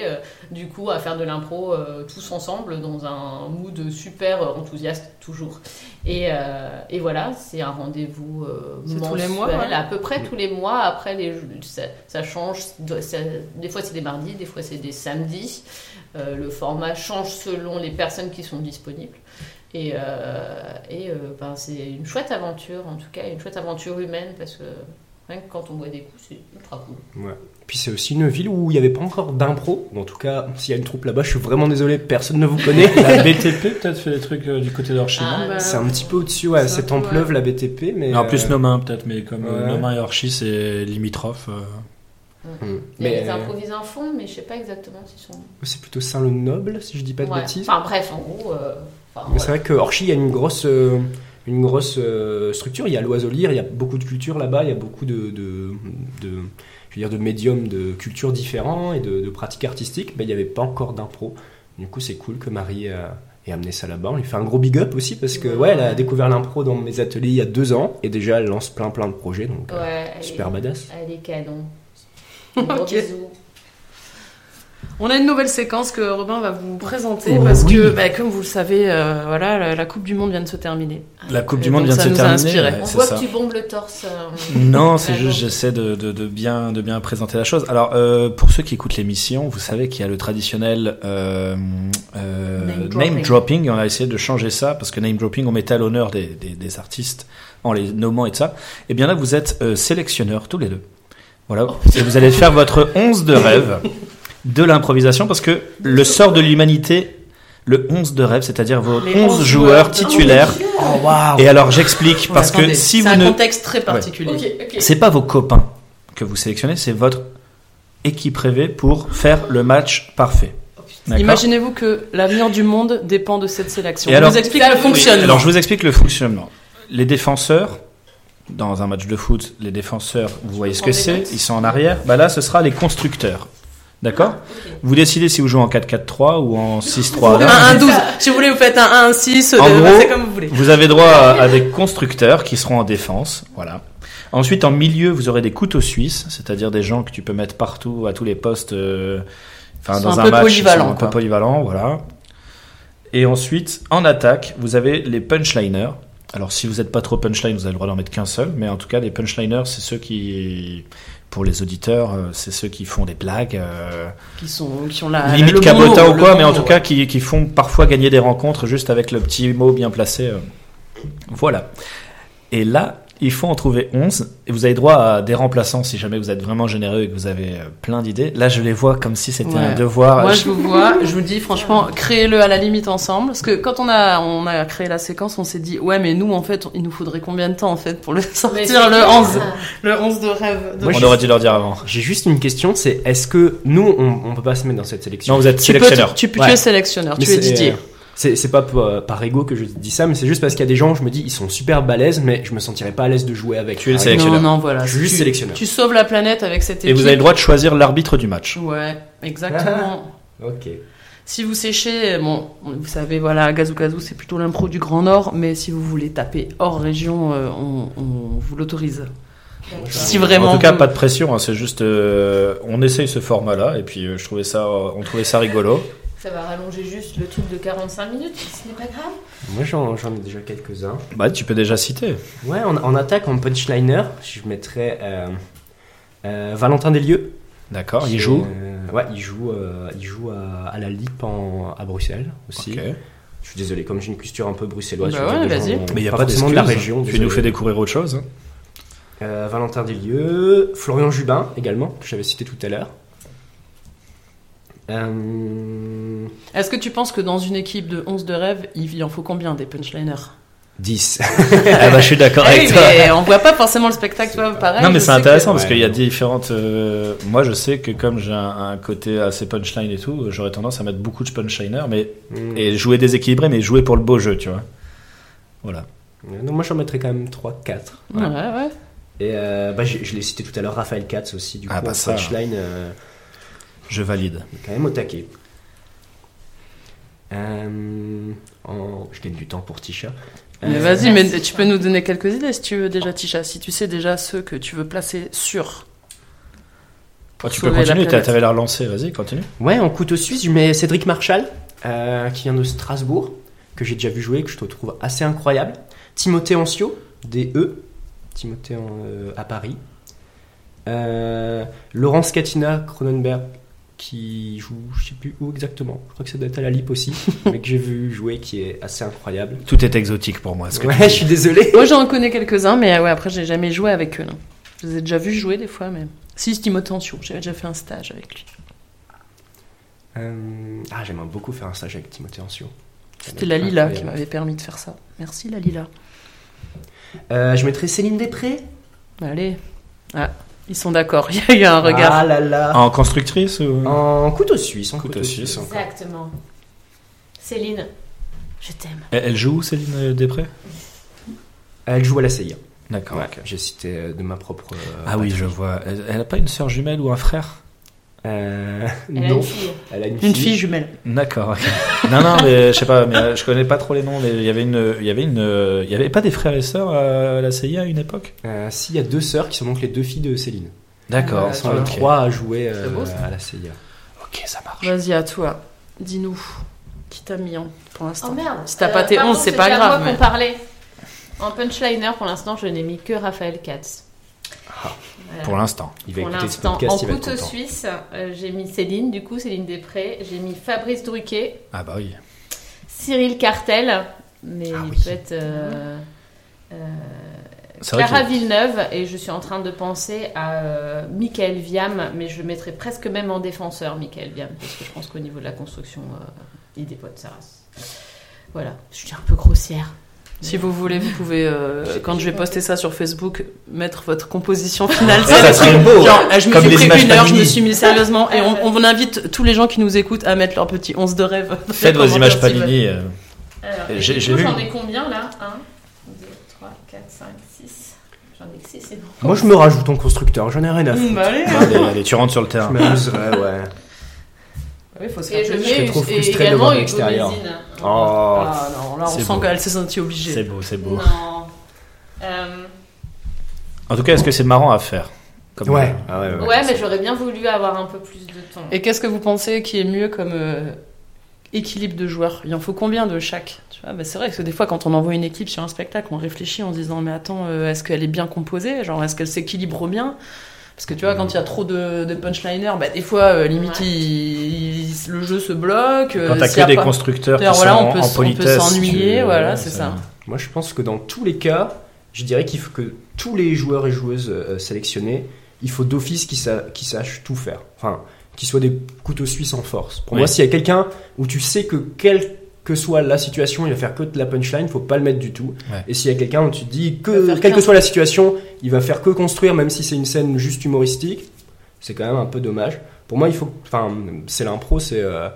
du coup à faire de l'impro tous ensemble dans un mood super enthousiaste toujours. Et, et voilà, c'est un rendez-vous tous les mensuel, mois, ouais. à peu près tous les mois. Après, les, ça, ça change. ça- des fois, c'est des mardis, des fois, c'est des samedis. Le format change selon les personnes qui sont disponibles. Et, euh, et euh, ben, c'est une chouette aventure, en tout cas, une chouette aventure humaine, parce que rien que quand on boit des coups, c'est ultra cool. Ouais. Puis c'est aussi une ville où il n'y avait pas encore d'impro. En tout cas, s'il y a une troupe là-bas, je suis vraiment désolé, personne ne vous connaît. La BTP peut-être fait des trucs euh, du côté d'Orchy. Ah, bah, c'est un petit peu au-dessus, ouais, c'est en pleuve ouais. la BTP, mais. Non, en plus euh, Nomain peut-être, mais comme ouais. Nomain et Orchy c'est limitrophe. euh, hmm. Il y a Mais des euh, improvisés en fond, mais je sais pas exactement s'ils sont. c'est plutôt Saint-le-Noble, si je dis pas de Ouais. bêtises. Enfin bref, en gros. euh, enfin, Mais voilà. c'est vrai que Orchy, il y a une grosse, euh, une grosse euh, structure. Il y a l'oiseau lire, il y a beaucoup de culture là-bas, il y a beaucoup de, de, de, je veux dire, de médiums de cultures différents et de, de pratiques artistiques. Mais il n'y avait pas encore d'impro. Du coup, c'est cool que Marie euh, ait amené ça là-bas. On lui fait un gros big up aussi parce que ouais, elle a découvert l'impro dans mes ateliers il y a deux ans et déjà elle lance plein plein de projets. Donc Ouais, super est- badass. Elle est canon. Gros bisous. On a une nouvelle séquence que Robin va vous présenter Oh, parce oui. que, bah, comme vous le savez, euh, voilà, la, la Coupe du Monde vient de se terminer. La Coupe du Monde donc, vient de ça se nous a terminer. ouais, On c'est voit ça. que tu bombes le torse. euh, Non, c'est juste j'essaie de, de, de bien de bien présenter la chose. Alors euh, pour ceux qui écoutent l'émission, vous savez qu'il y a le traditionnel euh, euh, Name name, dropping. on a essayé de changer ça parce que name dropping on mettait à l'honneur des, des, des artistes en les nommant et de ça. Et bien là vous êtes euh, sélectionneurs tous les deux. Voilà, et vous allez faire votre 11 de rêve de l'improvisation parce que le sort de l'humanité le 11 de rêve, c'est-à-dire vos Les 11 11 joueurs titulaires. Oh waouh Et alors j'explique parce que si c'est vous un ne contexte très particulier. Ok, ok. c'est pas vos copains que vous sélectionnez, c'est votre équipe rêvée pour faire le match parfait. Imaginez-vous que l'avenir du monde dépend de cette sélection. Et alors- vous explique le oui. fonctionnement. Alors je vous explique le fonctionnement. Les défenseurs dans un match de foot, les défenseurs, vous voyez ce que c'est, ils sont en arrière. Bah là, ce sera les constructeurs. D'accord Vous décidez si vous jouez en 4-4-3 ou en 6-3. Un 1-12. Si vous voulez, vous faites un 1-6. En de- gros, c'est comme vous voulez. Vous avez droit à, à des constructeurs qui seront en défense, voilà. Ensuite, en milieu, vous aurez des couteaux suisses, c'est-à-dire des gens que tu peux mettre partout, à tous les postes, euh, enfin dans un un peu match, sont un peu quoi. polyvalents, voilà. Et ensuite, en attaque, vous avez les punchliners. Alors, si vous n'êtes pas trop punchline, vous avez le droit d'en mettre qu'un seul, mais en tout cas, les punchliners, c'est ceux qui, pour les auditeurs, euh, c'est ceux qui font des blagues. euh, Qui, sont, qui ont la. limite mot, ou quoi, mais en tout cas qui, qui font parfois gagner des rencontres juste avec le petit mot bien placé. euh. Voilà. Et là, il faut en trouver 11. Et vous avez droit à des remplaçants si jamais vous êtes vraiment généreux et que vous avez euh, plein d'idées. Là, je les vois comme si c'était Ouais. un devoir. Moi, Je- vous vois, je vous dis franchement, créez-le à la limite ensemble. Parce que quand on a, on a créé la séquence, on s'est dit, ouais, mais nous, en fait, il nous faudrait combien de temps, en fait, pour le sortir, le clair. 11, le 11 de rêve. de- Moi, On aurait dû leur dire avant. J'ai juste une question, c'est est-ce que nous, on, on peut pas se mettre dans cette sélection Non, vous êtes tu peux, sélectionneur. tu, tu Ouais. es sélectionneur, Mais tu es Didier. euh, C'est c'est pas par, par ego que je dis ça, mais c'est juste parce qu'il y a des gens, je me dis, ils sont super balèzes, mais je me sentirais pas à l'aise de jouer avec. Tu es le Par sélectionneur. Non, non, voilà. Je suis juste tu, sélectionneur. Tu sauves la planète avec cette équipe. Et vous avez le droit de choisir l'arbitre du match. Ouais, exactement. Ok. Si vous séchez, bon, vous savez, voilà, Gazou Gazou, c'est plutôt l'impro du Grand Nord, mais si vous voulez taper hors région, euh, on, on vous l'autorise. Si vraiment. en tout cas, vous- pas de pression. hein, c'est juste, euh, on essaye ce format-là et puis euh, je trouvais ça, on trouvait ça rigolo. Ça va rallonger juste le truc de 45 minutes, ce n'est pas grave. Moi, j'en ai déjà quelques-uns. Bah, tu peux déjà citer. Ouais, en, en attaque, en punchliner, je mettrais euh, euh, Valentin Deslieux. D'accord. Il joue. euh, Ouais, il joue, euh, il joue à, à la LIP en- à Bruxelles aussi. Ok. Je suis désolé, comme j'ai une culture un peu bruxelloise. Bah ouais, vas-y. Mais il n'y a pas pas, forcément de la région. Tu désolé. nous fais découvrir autre chose. hein. Euh, Valentin Deslieux, Florian Jubin également, que j'avais cité tout à l'heure. Euh, Est-ce que tu penses que dans une équipe de 11 de rêve, il en faut combien des punchliners 10. Ah bah, je suis d'accord Ah avec oui, toi. mais on voit pas forcément le spectacle, pareil. Non mais c'est intéressant que- parce Ouais, qu'il y a différentes. euh, Moi je sais que comme j'ai un, un côté assez punchline et tout, j'aurais tendance à mettre beaucoup de punchliners, mais Mm. et jouer déséquilibré, mais jouer pour le beau jeu, tu vois. Voilà. Non, moi j'en mettrais quand même 3-4. Ouais, ouais. Et euh, bah, je, je l'ai cité tout à l'heure, Raphaël Katz aussi, du Ah, coup, bah punchline, euh, Je valide. il est quand même au taquet. Euh, en- Je gagne du temps pour Tisha. Mais Euh, vas-y, mais tu peux nous donner quelques idées si tu veux déjà, Tisha. Si tu sais déjà ceux que tu veux placer sur. Oh, tu peux la continuer, t'avais la relancé, vas-y, continue. Ouais, en couteau suisse, je mets Cédric Marshall, euh, qui vient de Strasbourg, que j'ai déjà vu jouer, que je trouve assez incroyable. Timothée Ancio, des E, Timothée en, euh, à Paris. Euh, Laurence Katina Cronenberg, qui joue, je sais plus où exactement, je crois que ça doit être à la LIP aussi, mais que j'ai vu jouer, qui est assez incroyable. Tout est exotique pour moi. ce que Ouais, tu je suis désolé. Moi, j'en connais quelques-uns, mais ouais, après, j'ai jamais joué avec eux. non. Je les ai déjà vus jouer des fois, mais. Si, Timothée Ancio, j'avais déjà fait un stage avec lui. Euh, ah, j'aimerais beaucoup faire un stage avec Timothée Ancio. C'était la Lila qui m'avait permis de faire ça. Merci, la Lila. Euh, je mettrais Céline Després. Allez. Ah, ils sont d'accord. Il y a eu un regard. Ah là là. En constructrice ou... En couteau suisse. En Couteau couteau, suisse. Exactement. Céline, je t'aime. Elle joue où, Céline Després? Elle joue à la CIA. D'accord. Ouais. J'ai cité euh, de ma propre. euh, Ah oui, je vois. Elle, elle a pas une sœur jumelle ou un frère? Euh, Elle a non. une fille. Elle a une, Une fille jumelle. D'accord. ok. non, non, mais je sais pas, mais euh, je connais pas trop les noms. Mais il y avait une, il y avait une, il y avait pas des frères et sœurs à la CIA à une époque? Euh, si, il y a deux sœurs qui sont donc les deux filles de Céline. D'accord. Elles sont les trois à jouer euh, beau, à la CIA. Ok, ça marche. Vas-y, à toi. Dis-nous. Qui t'a mis en pour l'instant? Oh merde. Si t'as pas tes par 11, contre, c'est pas grave, moi qu'on mais- parlait. En punchliner, pour l'instant, je n'ai mis que Raphaël Katz. Ah. Pour l'instant. Il va Pour écouter ce podcast, en couteau suisse, euh, j'ai mis Céline, du coup, Céline Després. J'ai mis Fabrice Druquet, Ah bah oui. Cyril Cartel, mais Ah il oui. peut être. euh, euh, Clara Villeneuve, et je suis en train de penser à euh, Michael Viam, mais je le mettrais presque même en défenseur, Michael Viam, parce que je pense qu'au niveau de la construction, euh, il dépote sa race. Voilà, je suis un peu grossière. Si vous voulez, vous pouvez, euh, quand je vais poster ça sur Facebook, mettre votre composition finale. Ah, ça serait beau. Genre, euh, je me Comme suis pris une heure, je me suis mis sérieusement, et on, on invite tous les gens qui nous écoutent à mettre leur petit 11 de rêve. Faites vos images. Panini. euh, Et et j'ai- vu- j'en ai combien là? 1, 2, 3, 4, 5, 6. suis un vexé, c'est bon. Moi, je me rajoute en constructeur, j'en ai rien à foutre. Bah, allez. Allez, allez, tu rentres sur le Je terrain. m'amuserais, ouais. Oui, faut se Et faire je plaisir. serais trop mets et frustré de également voir l'extérieur. Oh, Ah non, là on C'est sent beau. qu'elle s'est sentie obligée. C'est beau, c'est beau. Non. Euh, En tout cas, est-ce que c'est marrant à faire Comme- ouais. Ah ouais, ouais. ouais, mais j'aurais bien voulu avoir un peu plus de temps. Et qu'est-ce que vous pensez qui est mieux comme euh, équilibre de joueurs? Il en faut combien de chaque? Tu vois, bah, C'est vrai que des fois, quand on envoie une équipe sur un spectacle, on réfléchit en se disant Mais attends, euh, est-ce qu'elle est bien composée? Genre, est-ce qu'elle s'équilibre bien? Parce que tu vois, quand il y a trop de, de punchliners, bah, des fois, euh, limite, Ouais. il- il- le jeu se bloque. euh, Quand t'as a que des pas- constructeurs qui sont on en- peut en s- on peut politesse, s'ennuyer, tu- voilà, c'est ça. Moi, je pense que dans tous les cas, je dirais qu'il faut que tous les joueurs et joueuses euh, sélectionnés, il faut d'office qu'ils sa- sachent tout faire. Enfin, qu'ils soient des couteaux suisses en force. Pour Oui. moi, s'il y a quelqu'un où tu sais que quelle que soit la situation, il va faire que de la punchline, faut pas le mettre du tout. Ouais. Et s'il y a quelqu'un où tu te dis que, quelle que soit la situation, il va faire que construire, même si c'est une scène juste humoristique, c'est quand même un peu dommage. Pour moi, il faut, enfin, c'est l'impro, c'est euh,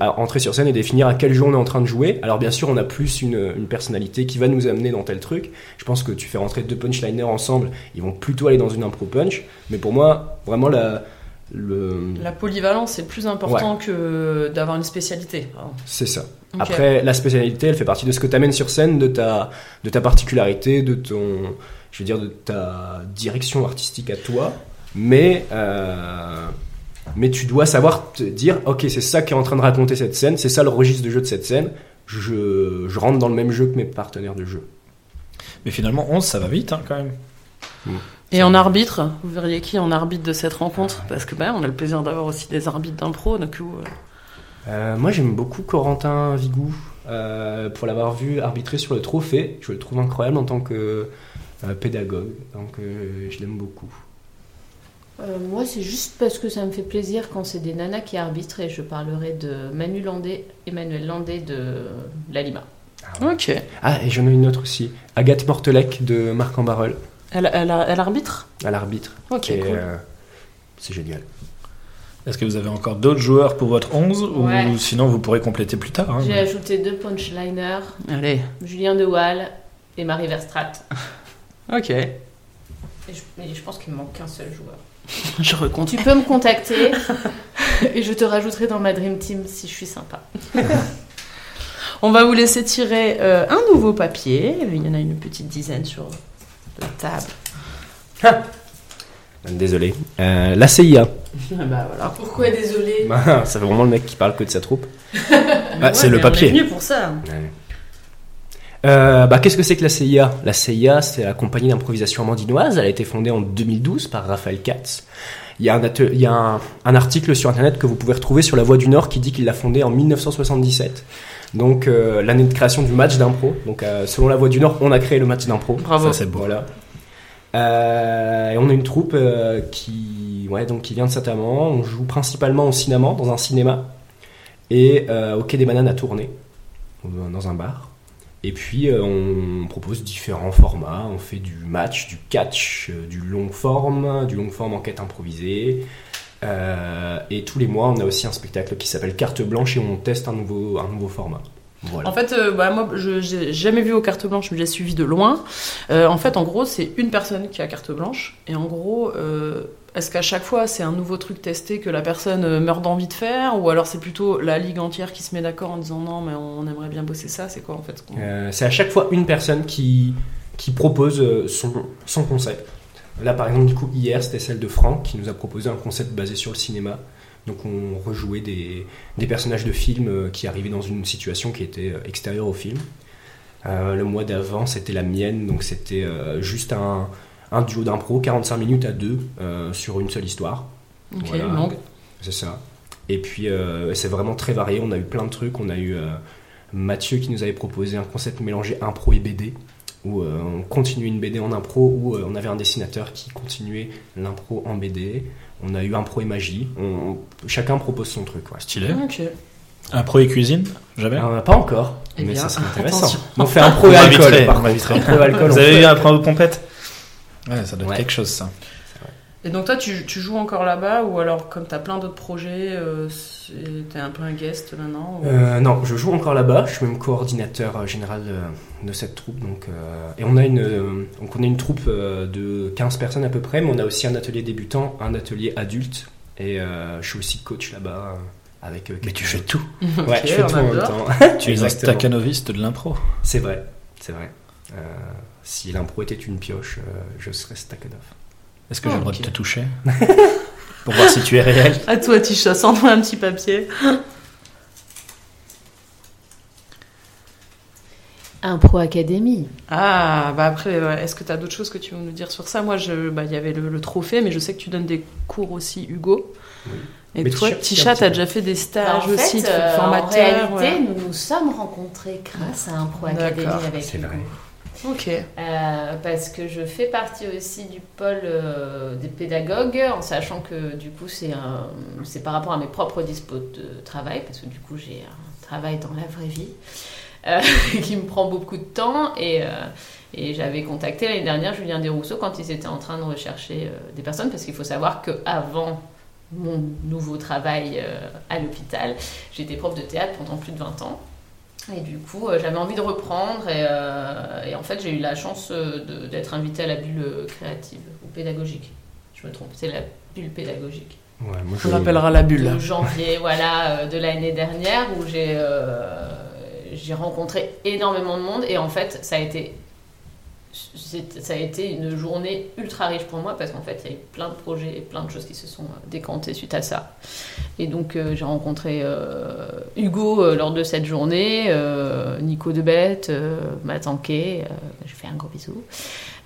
entrer sur scène et définir à quel jeu on est en train de jouer. Alors bien sûr, on a plus une, une personnalité qui va nous amener dans tel truc. Je pense que tu fais rentrer deux punchliners ensemble, ils vont plutôt aller dans une impro punch. Mais pour moi, vraiment la, le, La polyvalence est plus important que d'avoir une spécialité. C'est ça. Après, la spécialité, elle fait partie de ce que tu amènes sur scène, de ta, de ta particularité, de ton, je veux dire, de ta direction artistique à toi. Mais, euh, mais tu dois savoir te dire, ok, c'est ça qui est en train de raconter cette scène, c'est ça le registre de jeu de cette scène. Je, je rentre dans le même jeu que mes partenaires de jeu. Mais finalement, 11, ça va vite hein, quand même. Et en arbitre, vous verriez qui en arbitre de cette rencontre? Parce que ben, on a le plaisir d'avoir aussi des arbitres d'impro, donc euh, Euh, moi, j'aime beaucoup Corentin Vigou euh, pour l'avoir vu arbitrer sur le trophée. Je le trouve incroyable en tant que euh, pédagogue, donc euh, je l'aime beaucoup. Euh, moi, c'est juste parce que ça me fait plaisir quand c'est des nanas qui arbitrent et je parlerai de Manu Landais, Emmanuel Landais de La Lima. ok. Ah, et j'en ai une autre aussi. Agathe Mortelec de Marc en Elle, elle, elle arbitre? À l'arbitre. Ok, Et, cool. euh, c'est génial. Est-ce que vous avez encore d'autres joueurs pour votre 11 Ouais. ou sinon vous pourrez compléter plus tard hein, J'ai mais- ajouté deux punchliners, Allez, Julien De Waal et Marie Verstrat. ok. Et je, mais je pense qu'il me manque qu'un seul joueur. Je recompte. Tu peux me contacter et je te rajouterai dans ma Dream Team si je suis sympa. On va vous laisser tirer euh, un nouveau papier. Il y en a une petite dizaine sur la table. Désolé. Euh, la CIA. bah voilà. Pourquoi désolé? Ça fait vraiment le mec qui parle que de sa troupe. Bah, c'est le papier. On est venu pour ça. Euh, bah, Qu'est-ce que c'est que la CIA La CIA, c'est la compagnie d'improvisation amandinoise. Elle a été fondée en 2012 par Raphaël Katz. Il y a, un, atel- il y a un, un article sur Internet que vous pouvez retrouver sur La Voix du Nord qui dit qu'il l'a fondée en 1977. Donc euh, l'année de création du match d'impro. Donc euh, selon La Voix du Nord, on a créé le match d'impro. Bravo. Ça, c'est beau. Voilà. Euh, et on a une troupe euh, qui, ouais, donc qui vient de Saint-Amand. On joue principalement au cinéma, dans un cinéma, et euh, au Quai des Bananes à Tournai, euh, dans un bar. Et puis euh, on propose différents formats. On fait du match, du catch, euh, du long forme, du long forme enquête improvisée. Euh, et tous les mois, on a aussi un spectacle qui s'appelle Carte Blanche et on teste un nouveau, un nouveau format. En fait, bah, moi, je j'ai jamais vu aux cartes blanches, mais j'ai suivi de loin. En fait, en gros, c'est une personne qui a carte blanche. Et en gros, est-ce qu'à chaque fois, c'est un nouveau truc testé que la personne euh, meurt d'envie de faire Ou alors c'est plutôt la ligue entière qui se met d'accord en disant non, mais on aimerait bien bosser ça C'est quoi en fait Euh, c'est à chaque fois une personne qui, qui propose euh, son, son concept. Là, par exemple, du coup, hier, c'était celle de Franck qui nous a proposé un concept basé sur le cinéma. Donc, on rejouait des, des personnages de films qui arrivaient dans une situation qui était extérieure au film. Le mois d'avant, c'était la mienne, donc c'était juste un, un duo d'impro, 45 minutes à deux, euh, sur une seule histoire. Ok, Voilà. longue. C'est ça. Et puis, euh, c'est vraiment très varié. On a eu plein de trucs. On a eu euh, Mathieu qui nous avait proposé un concept mélangé impro et BD, où euh, on continuait une BD en impro, où euh, on avait un dessinateur qui continuait l'impro en BD. On a eu impro et magie. On, on- chacun propose son truc. ouais. Stylé. Ok. Impro et cuisine Jamais? Pas encore, Eh mais bien, ça serait intéressant. attention. On fait impro et alcool. par contre. Impro et alcool, Vous on avez fait. un impro pompette? Ouais, ça doit être Ouais. quelque chose ça. Et donc toi, tu, tu joues encore là-bas ou alors comme t'as plein d'autres projets, euh, c'est- t'es un peu un guest maintenant ou- Euh, non, je joue encore là-bas. Je suis même coordinateur euh, général de, de cette troupe. Donc, euh, et on a une, euh, donc on a une troupe de 15 personnes à peu près, mais on a aussi un atelier débutant, un atelier adulte. Et euh, je suis aussi coach là-bas avec. Mais tu fais tout. Ouais, Ok, je fais tout en même temps. Tu es un Exactement. staccanoviste de l'impro. C'est vrai, c'est vrai. Si l'impro était une pioche, euh, je serais Stakhanov. Est-ce que j'ai Oh, le droit de te toucher Pour voir si tu es réel? À toi, Tisha, sors-moi un petit papier. Impro Academy. Ah, bah après, ouais, est-ce que tu as d'autres choses que tu veux nous dire sur ça? Moi, je, bah, il y avait le, le trophée, mais je sais que tu donnes des cours aussi, Hugo. Oui. Et Mais toi, Tisha, t'as peu. déjà fait des Bah, stages en aussi, fait, de euh, en formateur. réalité, ouais. nous nous sommes rencontrés grâce à Impro Academy avec Hugo. vrai. Ok. Euh, parce que je fais partie aussi du pôle euh, des pédagogues, en sachant que du coup c'est par rapport à mes propres dispos de travail, parce que du coup j'ai un travail dans la vraie vie euh, qui me prend beaucoup de temps et, j'avais contacté l'année dernière Julien Desrousseaux quand ils étaient en train de rechercher des personnes, parce qu'il faut savoir que avant mon nouveau travail à l'hôpital, j'étais prof de théâtre pendant plus de 20 ans. Et du coup, euh, j'avais envie de reprendre. Et, euh, et en fait, j'ai eu la chance euh, d'être invitée à la bulle créative ou pédagogique. Je me trompe, c'est la bulle pédagogique. Ouais, moi, On l'appellera la bulle. De janvier, voilà, de l'année dernière, où j'ai euh, j'ai rencontré énormément de monde. Et en fait, ça a été. Ça a été une journée ultra riche pour moi parce qu'en fait il y a eu plein de projets et plein de choses qui se sont euh, décantées suite à ça. Et donc euh, j'ai rencontré euh, Hugo lors de cette journée, Nico Debette, Matt Anquet, euh, je fais un gros bisou,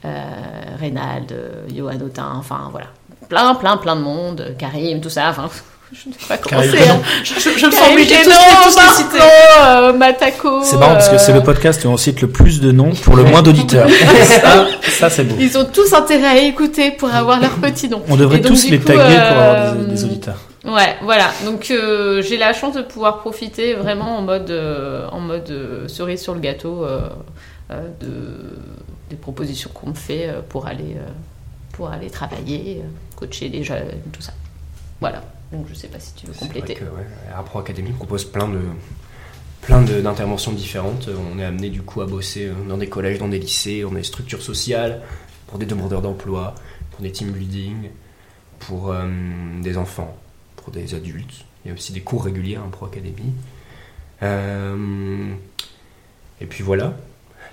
Reynald, Johan Autin, enfin voilà. Plein, plein, plein de monde, Karim, tout ça, enfin je ne sais pas comment c'est. hein. Je, je, je me sens obligée de tous, euh, Matako. C'est marrant parce que c'est euh, le podcast où on cite le plus de noms pour le moins d'auditeurs. ça, ça c'est beau. Ils ont tous intérêt à écouter pour avoir leur petit nom. On devrait donc, tous les coup, taguer pour euh, avoir des, des auditeurs. Ouais, voilà. Donc euh, j'ai la chance de pouvoir profiter vraiment en mode, euh, en mode euh, cerise sur le gâteau euh, euh, de, des propositions qu'on me fait euh, pour aller, euh, pour aller travailler, euh, coacher les jeunes, tout ça. Voilà. Donc je sais pas si tu veux C'est vrai compléter. que ouais, Impro Academy propose plein de plein d'interventions différentes. On est amené du coup à bosser euh, dans des collèges, dans des lycées, dans des structures sociales, pour des demandeurs d'emploi, pour des team building, pour euh, des enfants, pour des adultes. Il y a aussi des cours réguliers à Impro Academy. Euh, et puis voilà,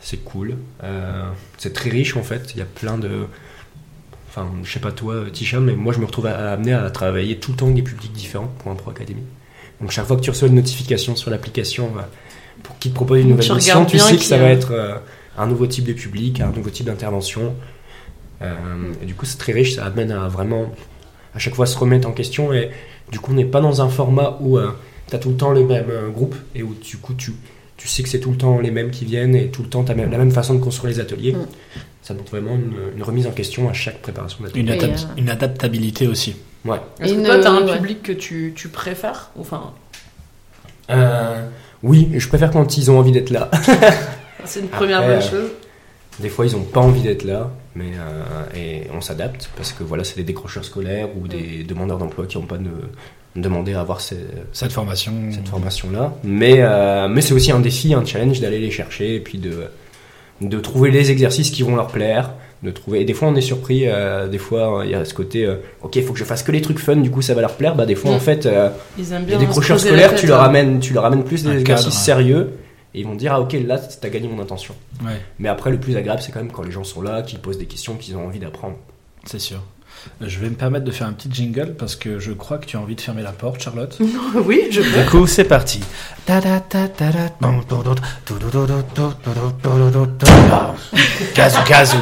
c'est cool. Euh, c'est très riche en fait. Il y a plein de Enfin, je sais pas toi, Tisha, mais moi je me retrouve à- amené à travailler tout le temps avec des publics différents pour un Pro Academy. Donc chaque fois que tu reçois une notification sur l'application euh, pour qui te propose une nouvelle mission, tu sais que ça va euh, être euh, un nouveau type de public, un nouveau type d'intervention. Euh, et du coup, c'est très riche, ça amène à vraiment à chaque fois se remettre en question. Et du coup, on n'est pas dans un format où tu as tout le temps le même euh, groupe et où du coup tu, tu sais que c'est tout le temps les mêmes qui viennent et tout le temps tu as la même façon de construire les ateliers. Mm. Ça montre vraiment une, une remise en question à chaque préparation d'atelier. Une, adap- euh, une adaptabilité aussi. Ouais. Est-ce que Une- toi, t'as un ouais. public que tu, tu préfères Enfin, Euh, oui, je préfère quand ils ont envie d'être là. c'est une première Après, bonne euh, chose. Des fois, ils n'ont pas envie d'être là, mais euh, et on s'adapte parce que voilà, c'est des décrocheurs scolaires ou des demandeurs d'emploi qui n'ont pas de, demandé à avoir ces- Cette formation. cette formation-là. Mais, euh, mais c'est aussi un défi, un challenge d'aller les chercher et puis de, de trouver les exercices qui vont leur plaire. De trouver... Et des fois, on est surpris. euh, des fois, il y a ce côté, euh, ok, il faut que je fasse que les trucs fun, du coup, ça va leur plaire. Bah, des fois, Mm. en fait, euh, Ils aiment les décrocheurs scolaires, tête, tu leur, hein. amènes, tu leur amènes plus des exercices cadre. sérieux. Et ils vont dire, ah ok, là, t'as gagné mon intention. Ouais, Mais après, le plus agréable, c'est quand même quand les gens sont là, qu'ils posent des questions, qu'ils ont envie d'apprendre. c'est sûr. Je vais me permettre de faire un petit jingle parce que je crois que tu as envie de fermer la porte, Charlotte. Oui, je peux. Du coup, c'est parti. Gazou, gazou.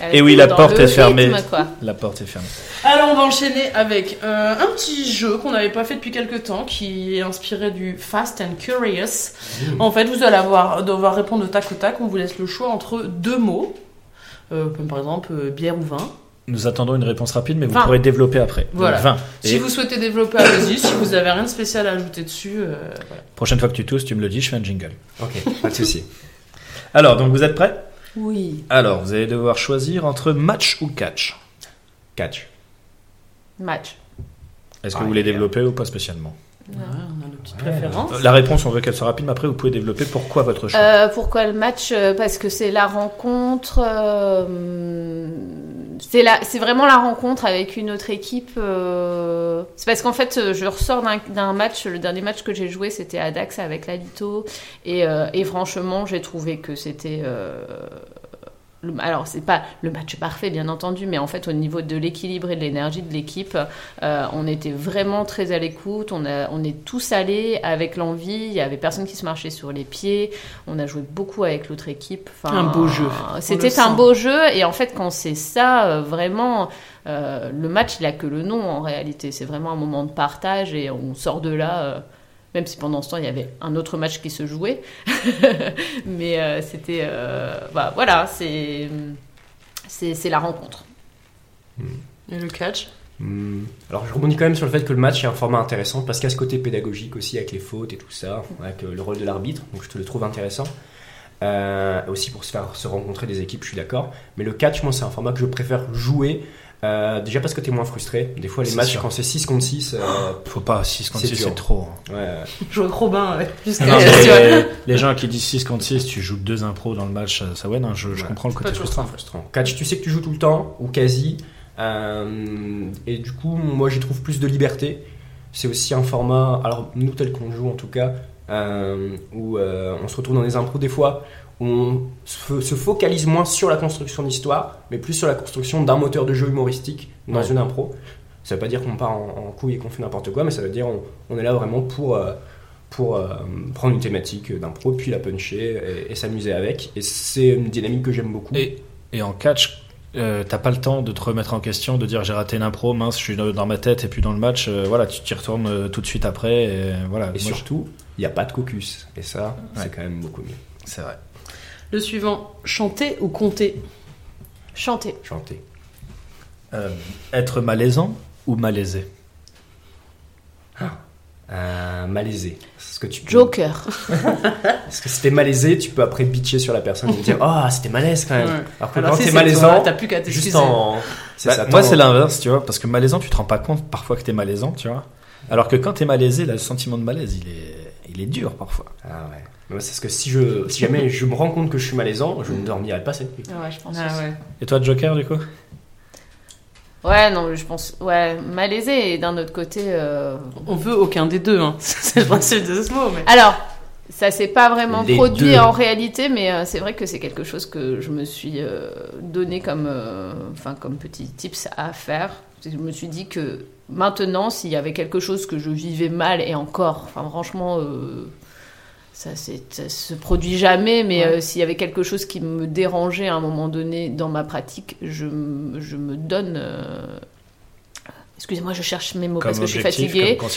Elle Et oui, la porte est fermée. rythme. La porte est fermée. Alors on va enchaîner avec euh, un petit jeu qu'on n'avait pas fait depuis quelques temps qui est inspiré du Fast and Curious. En fait, vous allez avoir, devoir répondre au tac au tac. On vous laisse le choix entre deux mots, euh, comme par exemple euh, bière ou vin. Nous attendons une réponse rapide, mais vous pourrez développer après. Donc, Voilà. Si Et vous souhaitez développer, allez-y. Si vous avez rien de spécial à ajouter dessus, euh, voilà. prochaine fois que tu tousses, tu me le dis, je fais un jingle. Ok, pas de souci. Alors, donc vous êtes prêts? Oui. Alors, vous allez devoir choisir entre match ou catch. Catch. Match. Est-ce que Ah, vous voulez développer ou pas spécialement? Ouais, on a nos petites Ouais. préférences. La réponse, on veut qu'elle soit rapide, mais après, vous pouvez développer pourquoi votre choix. Euh, pourquoi le match Euh, Parce que c'est la rencontre. euh, c'est la, c'est vraiment la rencontre avec une autre équipe. euh, c'est parce qu'en fait, euh, je ressors d'un, d'un match. Le dernier match que j'ai joué, c'était à Dax avec Lalito, et, euh, et franchement, j'ai trouvé que c'était. Alors, c'est pas le match parfait, bien entendu, mais en fait, au niveau de l'équilibre et de l'énergie de l'équipe, euh, on était vraiment très à l'écoute. On, a, on est tous allés avec l'envie. Il y avait personne qui se marchait sur les pieds. On a joué beaucoup avec l'autre équipe. Enfin, Un beau jeu. C'était un sent. beau jeu. Et en fait, quand c'est ça, euh, vraiment, euh, le match, il a que le nom en réalité. C'est vraiment un moment de partage et on sort de là. Même si pendant ce temps il y avait un autre match qui se jouait, mais euh, c'était, euh, bah, voilà, c'est, c'est, c'est la rencontre. Et le catch? Hmm. Alors je rebondis quand même sur le fait que le match est un format intéressant parce qu'il y a ce côté pédagogique aussi avec les fautes et tout ça, avec euh, le rôle de l'arbitre, donc je te le trouve intéressant. Euh, aussi pour se faire se rencontrer des équipes, je suis d'accord. Mais le catch, moi, c'est un format que je préfère jouer. Euh, déjà parce que t'es moins frustré. Des fois, les matchs, sûr. quand c'est 6 contre 6, euh, Faut pas 6 contre C'est 6, dur. c'est trop. hein. ouais, Jouer avec Robin, ouais. Jusqu'à les, les gens qui disent 6 contre 6, tu joues deux impros dans le match, ça ouais, non, je, je Ouais. comprends le côté frustrant. frustrant. Catch, tu sais que tu joues tout le temps, ou quasi. euh, et du coup, moi, j'y trouve plus de liberté. C'est aussi un format, alors nous, tel qu'on joue en tout cas, euh, où euh, on se retrouve dans des impros des fois, où on se se focalise moins sur la construction d'histoire, mais plus sur la construction d'un moteur de jeu humoristique dans Ouais. une impro. Ça veut pas dire qu'on part en, en couille et qu'on fait n'importe quoi, mais ça veut dire on, on est là vraiment pour, euh, pour euh, prendre une thématique d'impro, puis la puncher et, et s'amuser avec. Et c'est une dynamique que j'aime beaucoup. Et, et en catch, euh, t'as pas le temps de te remettre en question, de dire j'ai raté une impro, mince, je suis dans ma tête et puis dans le match, euh, voilà, tu t'y retournes tout de suite après. Et voilà, Et moi, surtout, il n'y a pas de caucus. Et ça, Ouais. c'est quand même beaucoup mieux. c'est vrai. Le suivant, chanter ou compter? Chanter. Chanter. Euh, être malaisant ou malaisé? Euh, malaisé. C'est ce que tu peux- Joker. Parce que si t'es malaisé, tu peux après bitcher sur la personne et dire Ah, c'était malaise quand même. Ouais. Alors que Alors, quand si t'es malaisant, t'as plus qu'à t'excuser. juste en. C'est Bah, ça, moi, c'est l'inverse, tu vois, parce que malaisant, tu te rends pas compte parfois que t'es malaisant, tu vois. Alors que quand t'es malaisé, là, le sentiment de malaise, il est, il est dur parfois. Ah ouais. C'est ce que si, je, si jamais je me rends compte que je suis malaisant, je ne dormirai pas cette nuit. Ouais, je pense Ah aussi. ouais. Et toi, Joker, du coup? Ouais, non, je pense. Ouais, malaisé et d'un autre côté. euh, On veut aucun des deux, hein. c'est le principe de ce mot. Mais... Alors, ça s'est pas vraiment Les produit deux. en réalité, mais euh, c'est vrai que c'est quelque chose que je me suis euh, donné comme, euh, enfin, comme petit tips à faire. Je me suis dit que maintenant, s'il y avait quelque chose que je vivais mal, et encore, enfin, franchement, euh, ça, se produit jamais, mais Ouais. euh, s'il y avait quelque chose qui me dérangeait à un moment donné dans ma pratique, je me donne. euh, Excusez-moi, je cherche mes mots Comme parce que je suis fatiguée. comme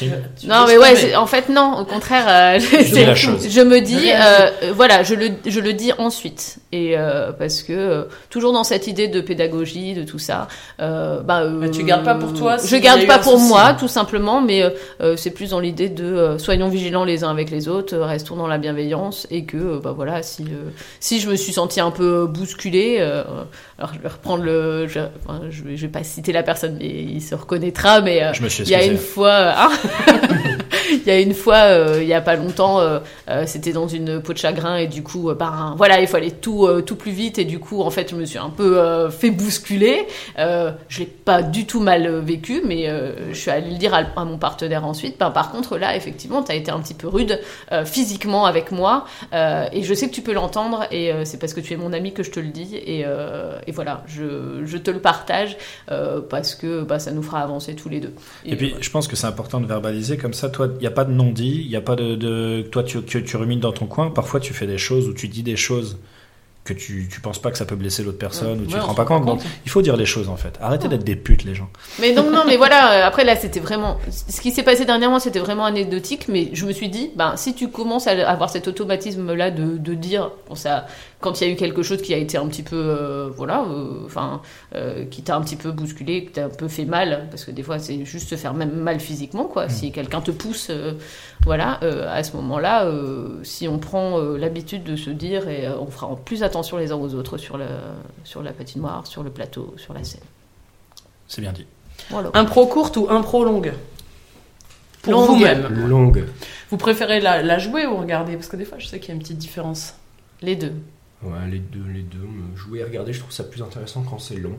Non, mais ouais, en fait, non, au contraire, euh, chose. je me dis, euh, voilà, je le, je le dis ensuite. Et euh, parce que, euh, toujours dans cette idée de pédagogie, de tout ça, euh, bah, euh, Mais tu gardes pas pour toi Je y a garde pas pour souci. moi, tout simplement, mais c'est plus dans l'idée de euh, soyons vigilants les uns avec les autres, restons dans la bienveillance, et que, euh, bah voilà, si, euh, si je me suis sentie un peu bousculée, euh, alors je vais reprendre le. Je, enfin, je, vais, je vais pas citer la personne, mais il se mais. euh, Je me suis il y a une fois, hein, il y a une fois, euh, il y a pas longtemps, euh, euh, c'était dans une peau de chagrin et du coup, voilà, il fallait tout, tout plus vite et du coup, en fait, je me suis un peu fait bousculer. Je l'ai pas du tout mal vécu, mais je suis allée le dire à, mon partenaire ensuite. Ben, par contre, là, effectivement, tu as été un petit peu rude physiquement avec moi et je sais que tu peux l'entendre et c'est parce que tu es mon ami que je te le dis et, voilà, je, te le partage parce que bah, ça nous fera avancer tous les deux. Et puis, je pense que c'est important de verbaliser comme ça. Toi, n'y a pas de non-dit, il n'y a pas de, de- toi tu, que tu rumines dans ton coin. Parfois, tu fais des choses ou tu dis des choses que tu, tu penses pas que ça peut blesser l'autre personne ou tu te rends pas compte. Donc, il faut dire les choses en fait. Arrêtez d'être des putes, les gens. Mais donc non, mais voilà. euh, Après là, c'était vraiment ce qui s'est passé dernièrement, c'était vraiment anecdotique. Mais je me suis dit, ben si tu commences à avoir cet automatisme là de, de dire, bon, ça, quand il y a eu quelque chose qui a été un petit peu, euh, voilà, euh, enfin, euh, qui t'a un petit peu bousculé, qui t'a un peu fait mal, parce que des fois c'est juste se faire même mal physiquement, quoi. Si quelqu'un te pousse, euh, voilà, euh, à ce moment-là, euh, si on prend euh, l'habitude de se dire et euh, on fera plus attention les uns aux autres sur le, sur la patinoire, sur le plateau, sur la scène. C'est bien dit. Voilà. Impro courte ou impro longue? Pour Longue. vous-même. Longue. Vous préférez la, la jouer ou regarder? Parce que des fois, je sais qu'il y a une petite différence. Les deux. Ouais, les deux, les deux. Jouer et regarder, je trouve ça plus intéressant quand c'est long.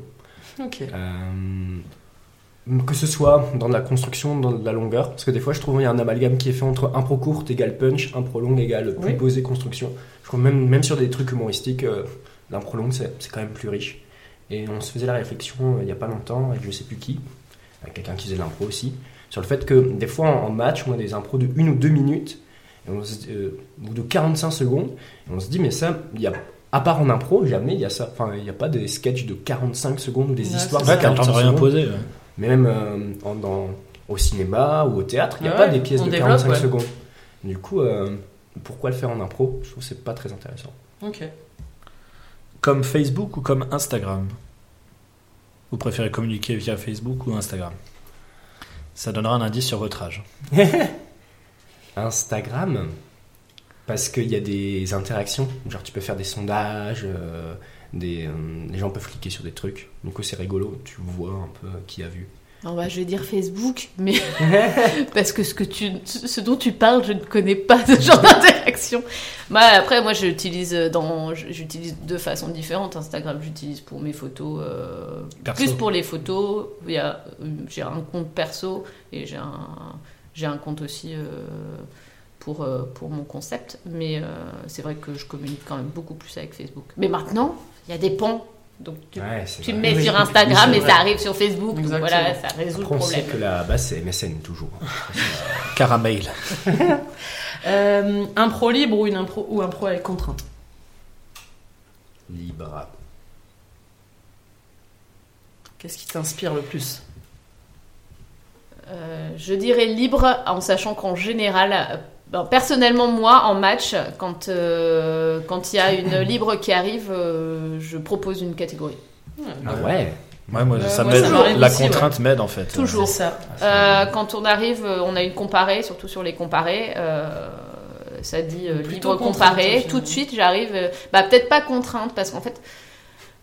Ok. Euh, que ce soit dans la construction, dans la longueur, parce que des fois je trouve qu'il y a un amalgame qui est fait entre impro courte égale punch, impro longue égale plus Oui. posé construction. Je trouve même, même sur des trucs humoristiques, euh, l'impro longue c'est c'est quand même plus riche. Et on se faisait la réflexion euh, il y a pas longtemps avec je sais plus qui, avec quelqu'un qui faisait l'impro aussi, sur le fait que des fois en, en match on a des impros de une ou deux minutes, et on se- euh, ou de 45 secondes, et on se dit mais ça, il y a à part en impro, jamais il y a ça. Enfin, il n'y a pas des sketchs de 45 secondes ou des Ouais, histoires de ça. Ouais, quand 45 on rien secondes. posé. ouais. Mais même euh, en- dans- au cinéma ou au théâtre, il n'y a pas des pièces de développe, 45 ouais. secondes. Du coup, euh, pourquoi le faire en impro? Je trouve que c'est pas très intéressant. Ok. Comme Facebook ou comme Instagram? Vous préférez communiquer via Facebook ou Instagram? Ça donnera un indice sur votre âge. Instagram, parce qu'il y a des interactions. Genre, tu peux faire des sondages, euh, des, euh, les gens peuvent cliquer sur des trucs. Du coup, c'est rigolo. Tu vois un peu qui a vu. Non, bah, je vais dire Facebook, mais parce que ce que tu, ce dont tu parles, je ne connais pas ce genre d'interaction. Bah, après, moi, j'utilise dans, j'utilise de façon différente. Instagram, j'utilise pour mes photos, euh, plus pour les photos. Il y a, euh, j'ai un compte perso et j'ai un, j'ai un compte aussi euh, pour euh, pour mon concept. Mais euh, c'est vrai que je communique quand même beaucoup plus avec Facebook. Mais maintenant, il y a des ponts, donc tu, Ouais, vrai. mets Oui, sur Instagram et ça arrive sur Facebook. Donc voilà, ça résout Après, le on sait problème. que la base, c'est MSN toujours. Caramel. Euh, impro libre ou une impro ou impro avec contrainte? Libre. Qu'est-ce qui t'inspire le plus? Je dirais libre en sachant qu'en général, euh, ben, personnellement moi en match, quand euh, quand il y a une libre qui arrive, euh, je propose une catégorie. Ah ouais Ouais, moi, Euh, ça moi, m'aide. La aussi, contrainte m'aide en fait. Toujours. Ça. Euh, quand on arrive, euh, on a une comparée, surtout sur les comparés. euh, ça dit euh, libre contrainte, comparé. finalement. Tout de suite, j'arrive. euh, bah peut-être pas contrainte parce qu'en fait.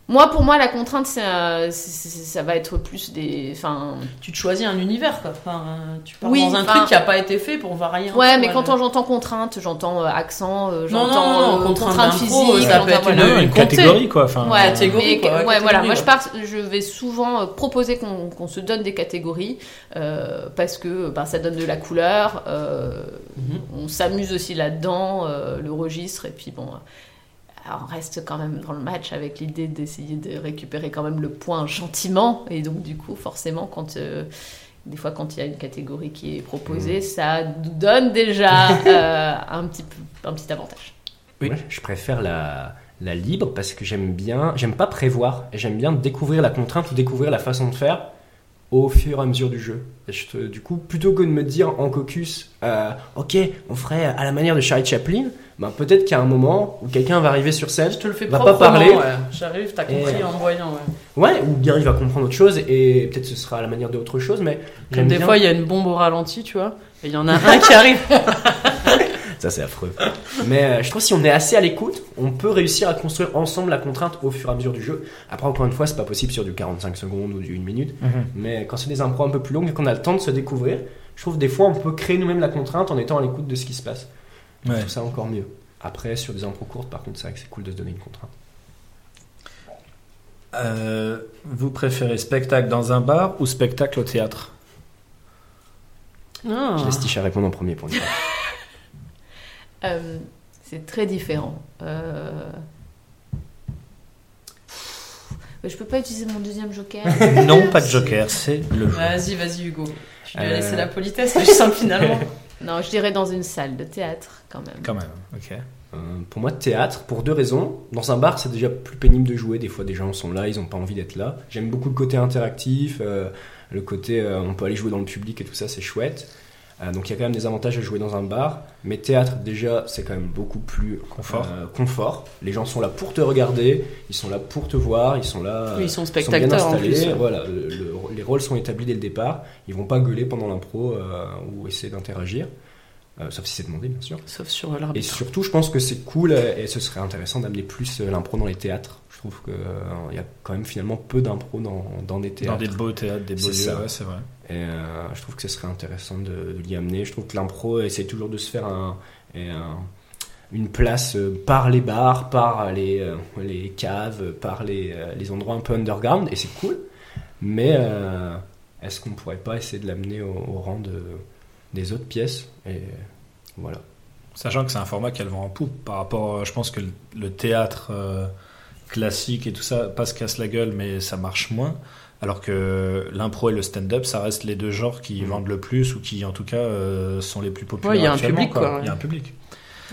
Moi, pour moi, la contrainte, c'est, euh, c'est- c'est- ça va être plus des. Enfin, Tu te choisis un univers, quoi. Enfin, euh, tu pars Oui, dans un truc qui a pas été fait pour varier. un Ouais, mais quand j'entends contrainte, j'entends euh, accent, Non, non, j'entends contrainte contrainte physique, ça j'entends- peut être voilà. une- catégorie quoi. Enfin, Ouais, catégorie, mais- quoi, ouais, ouais, voilà. Moi, je pars, je vais souvent proposer qu'on qu'on se donne des catégories euh, parce que ben, ça donne de la couleur. euh, Mhm. On s'amuse aussi là-dedans, euh, le registre, et puis bon. On reste quand même dans le match avec l'idée d'essayer de récupérer quand même le point gentiment. Et donc, du coup, forcément, quand euh, des fois, quand il y a une catégorie qui est proposée, Mhm. ça nous donne déjà euh, un, petit, peu- un petit avantage. Oui. Ouais, je préfère la, la libre parce que j'aime bien, j'aime pas prévoir, et j'aime bien découvrir la contrainte ou découvrir la façon de faire au fur et à mesure du jeu. Et je te- du coup, plutôt que de me dire en caucus, euh, ok, on ferait à la manière de Charlie Chaplin, ben peut-être qu'à un moment où quelqu'un va arriver sur scène, Je te le fais Va pas parler. ouais. J'arrive, t'as compris Et- en voyant, ouais. ouais, ou bien il va comprendre autre chose et peut-être ce sera à la manière d'autre chose, mais Comme des bien. fois, il y a une bombe au ralenti, tu vois, et il y en a un qui arrive. Ça, c'est affreux. Mais euh, je trouve que si on est assez à l'écoute, on peut réussir à construire ensemble la contrainte au fur et à mesure du jeu. Après, encore une fois, c'est pas possible sur du 45 secondes ou du 1 minute. Mhm. Mais quand c'est des impros un peu plus longues et qu'on a le temps de se découvrir, je trouve que des fois on peut créer nous-mêmes la contrainte en étant à l'écoute de ce qui se passe. Je trouve ça encore mieux. Après, sur des impros courtes, par contre, c'est vrai que c'est cool de se donner une contrainte. Euh, vous préférez spectacle dans un bar ou spectacle au théâtre? Ah. Je laisse Tisha répondre en premier pour une fois. Euh, c'est très différent. Euh... Je peux pas utiliser mon deuxième joker. Non, pas de joker, c'est le jeu. Vas-y, vas-y, Hugo. Je lui ai Euh. laissé la politesse, mais je sens finalement. non, je dirais dans une salle de théâtre quand même. Quand même, ok. Euh, pour moi, théâtre, pour deux raisons. Dans un bar, c'est déjà plus pénible de jouer. Des fois, des gens sont là, ils n'ont pas envie d'être là. J'aime beaucoup le côté interactif, euh, le côté euh, on peut aller jouer dans le public et tout ça, c'est chouette. Euh, donc il y a quand même des avantages à jouer dans un bar. Mais théâtre, déjà, c'est quand même beaucoup plus Confort. euh, confort. Les gens sont là pour te regarder, ils sont là pour te voir, ils sont là. Oui, ils sont ils sont bien spectateurs en installés. plus. Voilà, le- le- les rôles sont établis dès le départ. Ils vont pas gueuler pendant l'impro euh, ou essayer d'interagir. Euh, sauf si c'est demandé, bien sûr. Sauf sur Et l'arbitre. surtout, je pense que c'est cool euh, et ce serait intéressant d'amener plus euh, l'impro dans les théâtres. Je trouve qu'il y a quand même finalement peu d'impro dans, dans des Dans théâtres. des beaux théâtres, des beaux C'est lieux, ouais, c'est vrai. Et euh, je trouve que ce serait intéressant de, l'y amener. Je trouve que l'impro essaie toujours de se faire une place euh, par les bars, par les, euh, caves, par les, endroits un peu underground, et c'est cool. Mais est-ce qu'on pourrait pas essayer de l'amener au, rang de, des autres pièces? Sachant que c'est un format qu'elle vend en poupe par rapport, je pense que le, théâtre classique et tout ça, pas se casse la gueule, mais ça marche moins. Alors que l'impro et le stand-up, ça reste les deux genres qui Mhm. vendent le plus ou qui, en tout cas, euh, sont les plus populaires. Ouais, il y a un actuellement, public, quoi, Il y a ouais. un public.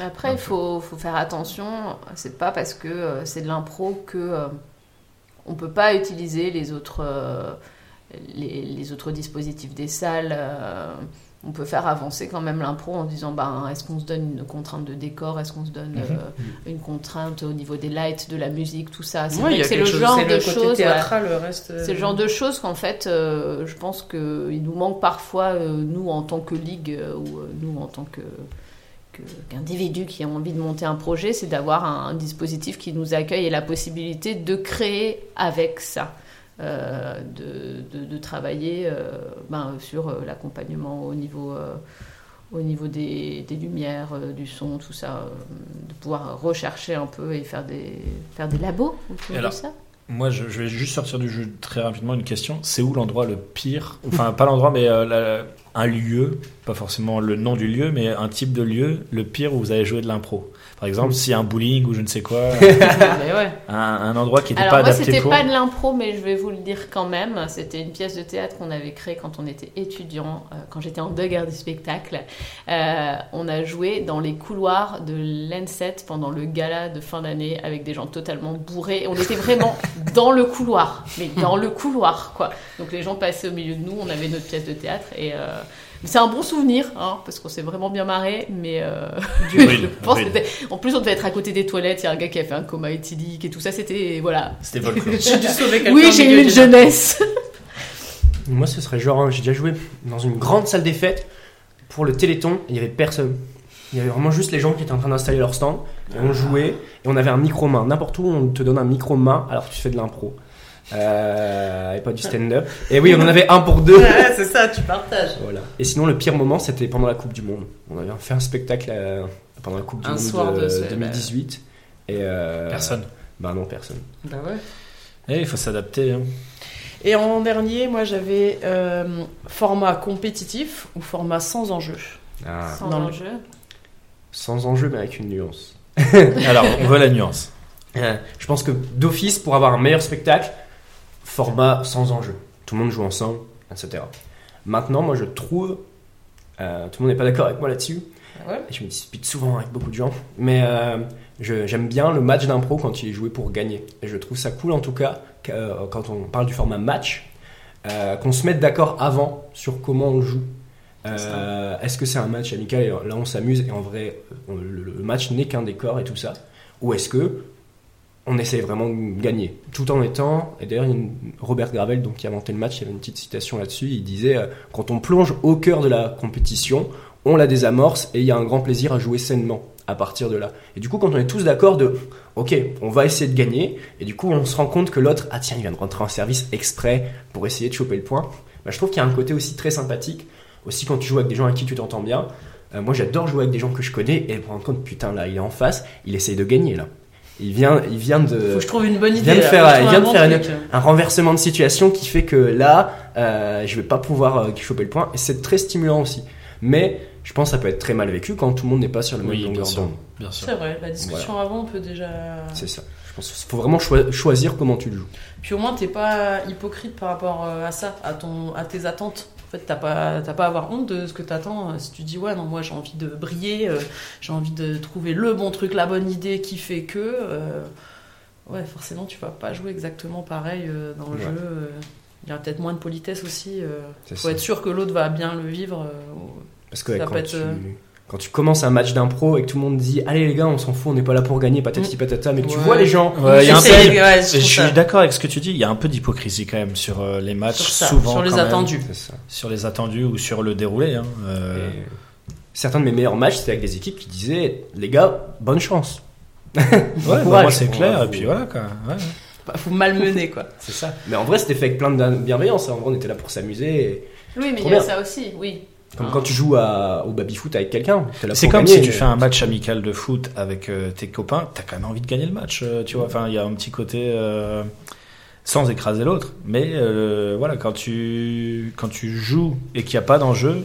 Après, il faut, faut faire attention. C'est pas parce que euh, c'est de l'impro que euh, on peut pas utiliser les autres, euh, les, les autres dispositifs des salles. euh, on peut faire avancer quand même l'impro en disant ben, est-ce qu'on se donne une contrainte de décor? Est-ce qu'on se donne Mhm. euh, une contrainte au niveau des lights, de la musique, tout ça? C'est Ouais, le chose- genre de choses. ouais. euh, C'est le genre de choses qu'en fait, euh, je pense qu'il nous manque parfois, nous en tant que ligue ou nous en tant que que- qu'individu qui a envie de monter un projet, c'est d'avoir un, un dispositif qui nous accueille et la possibilité de créer avec ça, euh, de, de- de travailler euh, ben, sur euh, l'accompagnement au niveau, au niveau des, des lumières, du son, tout ça, de pouvoir rechercher un peu et faire des, faire des labos autour alors, de ça. Moi, je, je vais juste sortir du jeu très rapidement une question. C'est où l'endroit le pire? Enfin, pas l'endroit, mais euh, la- un lieu, pas forcément le nom du lieu, mais un type de lieu, le pire où vous avez joué de l'impro. Par exemple, a un bowling ou je ne sais quoi, ouais. un, un endroit qui n'était Alors pas moi, adapté c'était pour. pas de l'impro, mais je vais vous le dire quand même. C'était une pièce de théâtre qu'on avait créée quand on était étudiant, euh, quand j'étais en deux guerres du spectacle. Euh, on a joué dans les couloirs de l'ENSET pendant le gala de fin d'année avec des gens totalement bourrés. On était vraiment dans le couloir, mais dans le couloir, quoi. Donc les gens passaient au milieu de nous, on avait notre pièce de théâtre et... euh, c'est un bon souvenir, hein, parce qu'on s'est vraiment bien marré, mais euh, je pense que en plus on devait être à côté des toilettes, il y a un gars qui a fait un coma éthylique et tout ça, c'était voilà, C'était. J'ai dû sauver quelqu'un. oui, j'ai eu une jeunesse. Moi, ce serait genre, hein, j'ai déjà joué dans une grande salle des fêtes pour le Téléthon, il y avait personne. Il y avait vraiment juste les gens qui étaient en train d'installer leur stand, et on jouait, et on avait un micro-main. N'importe où, on te donne un micro-main alors que tu fais de l'impro. Euh, et pas du stand-up. Et oui, on en avait un pour deux. Ouais, c'est ça, tu partages. Voilà. Et sinon, le pire moment, c'était pendant la Coupe du Monde. On avait fait un spectacle euh, pendant la Coupe du Un Monde soir de de ce- 2018. Et euh, Personne. Bah non, personne. Bah ouais. Eh, il faut s'adapter. hein. Et en dernier, moi j'avais euh, format compétitif ou format sans enjeu. Ah, Sans enjeu. sans enjeu, mais avec une nuance. Alors, on veut la nuance. Je pense que d'office, pour avoir un meilleur spectacle, format sans enjeu. Tout le monde joue ensemble, etc. Maintenant, moi je trouve, euh, tout le monde n'est pas d'accord avec moi là-dessus, Ouais? et je me dispute souvent avec beaucoup de gens, mais euh, j'aime bien le match d'impro quand il est joué pour gagner. Et je trouve ça cool en tout cas, euh, quand on parle du format match, euh, qu'on se mette d'accord avant sur comment on joue. Euh, Est-ce que c'est un match amical? Et là on s'amuse et en vrai on- le, le match n'est qu'un décor et tout ça Ou est-ce que on essaye vraiment de gagner. Tout en étant et d'ailleurs Robert Gravel donc qui a inventé le match il y avait une petite citation là-dessus il disait euh, quand on plonge au cœur de la compétition on la désamorce et il y a un grand plaisir à jouer sainement à partir de là et du coup quand on est tous d'accord de ok on va essayer de gagner et du coup on se rend compte que l'autre ah tiens il vient de rentrer en service exprès pour essayer de choper le point bah, je trouve qu'il y a un côté aussi très sympathique. Aussi quand tu joues avec des gens avec qui tu t'entends bien Euh, moi j'adore jouer avec des gens que je connais et me rendre compte putain là il est en face il essaye de gagner là il vient il vient de Faut que je trouve une bonne il idée. vient de faire- il vient un de faire un renversement de situation qui fait que là, euh, je vais pas pouvoir euh, choper le point. Et c'est très stimulant aussi. Mais je pense que ça peut être très mal vécu quand tout le monde n'est pas sur le même Oui, longueur sûr. d'onde. Bien sûr. C'est vrai, la discussion avant peut déjà. C'est ça. Je pense qu'il faut vraiment choi- choisir comment tu le joues. Puis au moins, t'es pas hypocrite par rapport euh, à ça, à, ton, à tes attentes. En fait, t'as pas, t'as pas à avoir honte de ce que t'attends. Euh, Si tu dis, ouais, non, moi j'ai envie de briller, euh, j'ai envie de trouver le bon truc, la bonne idée qui fait que. euh, ouais, forcément, tu vas pas jouer exactement pareil euh, dans le Ouais. jeu. Il y a peut-être moins de politesse aussi. C'est faut ça. être sûr que l'autre va bien le vivre. Parce que ça quand, peut être, quand tu commences un match d'impro et que tout le monde dit Allez les gars, on s'en fout, on n'est pas là pour gagner, patati patata, mais que tu vois les gens. Ouais, il y a un peu- J'essaie, ouais, je suis d'accord avec ce que tu dis. Il y a un peu d'hypocrisie quand même sur euh, les matchs, Sur ça, souvent sur les quand attendus. Ça. sur les attendus ou sur le déroulé. hein. Euh, certains de mes meilleurs matchs, c'était avec des équipes qui disaient Les gars, bonne chance. Ouais, bah, moi c'est clair, et puis voilà quoi. Ouais. Bah, Faut malmener, quoi. C'est ça. Mais en vrai, c'était fait avec plein de bienveillance. hein. En vrai, on était là pour s'amuser. et- Oui, mais il y a ça aussi, oui. Comme quand tu joues à- au baby-foot avec quelqu'un. C'est comme gagner, si tu fais un match amical de foot avec euh, tes copains, t'as quand même envie de gagner le match, euh, tu vois. Enfin, il y a un petit côté euh, sans écraser l'autre, mais euh, voilà, quand tu quand tu joues et qu'il n'y a pas d'enjeu,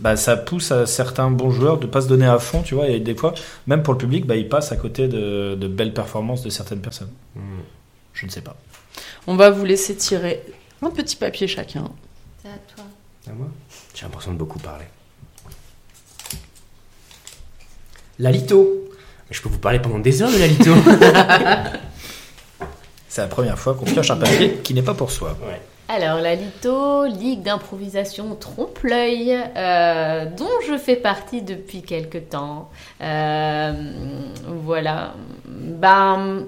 bah, ça pousse à certains bons joueurs de pas se donner à fond, tu vois. Et des fois, même pour le public, bah, ils passent à côté de, de belles performances de certaines personnes. Mm. Je ne sais pas. On va vous laisser tirer un petit papier chacun. C'est à toi. À moi? J'ai l'impression de beaucoup parler. Lalito. Mais je peux vous parler pendant des heures de Lalito. C'est la première fois qu'on pioche un papier qui n'est pas pour soi. Alors, la Lito, Ligue d'improvisation trompe-l'œil, euh, dont je fais partie depuis quelque temps. Euh, voilà. Ben,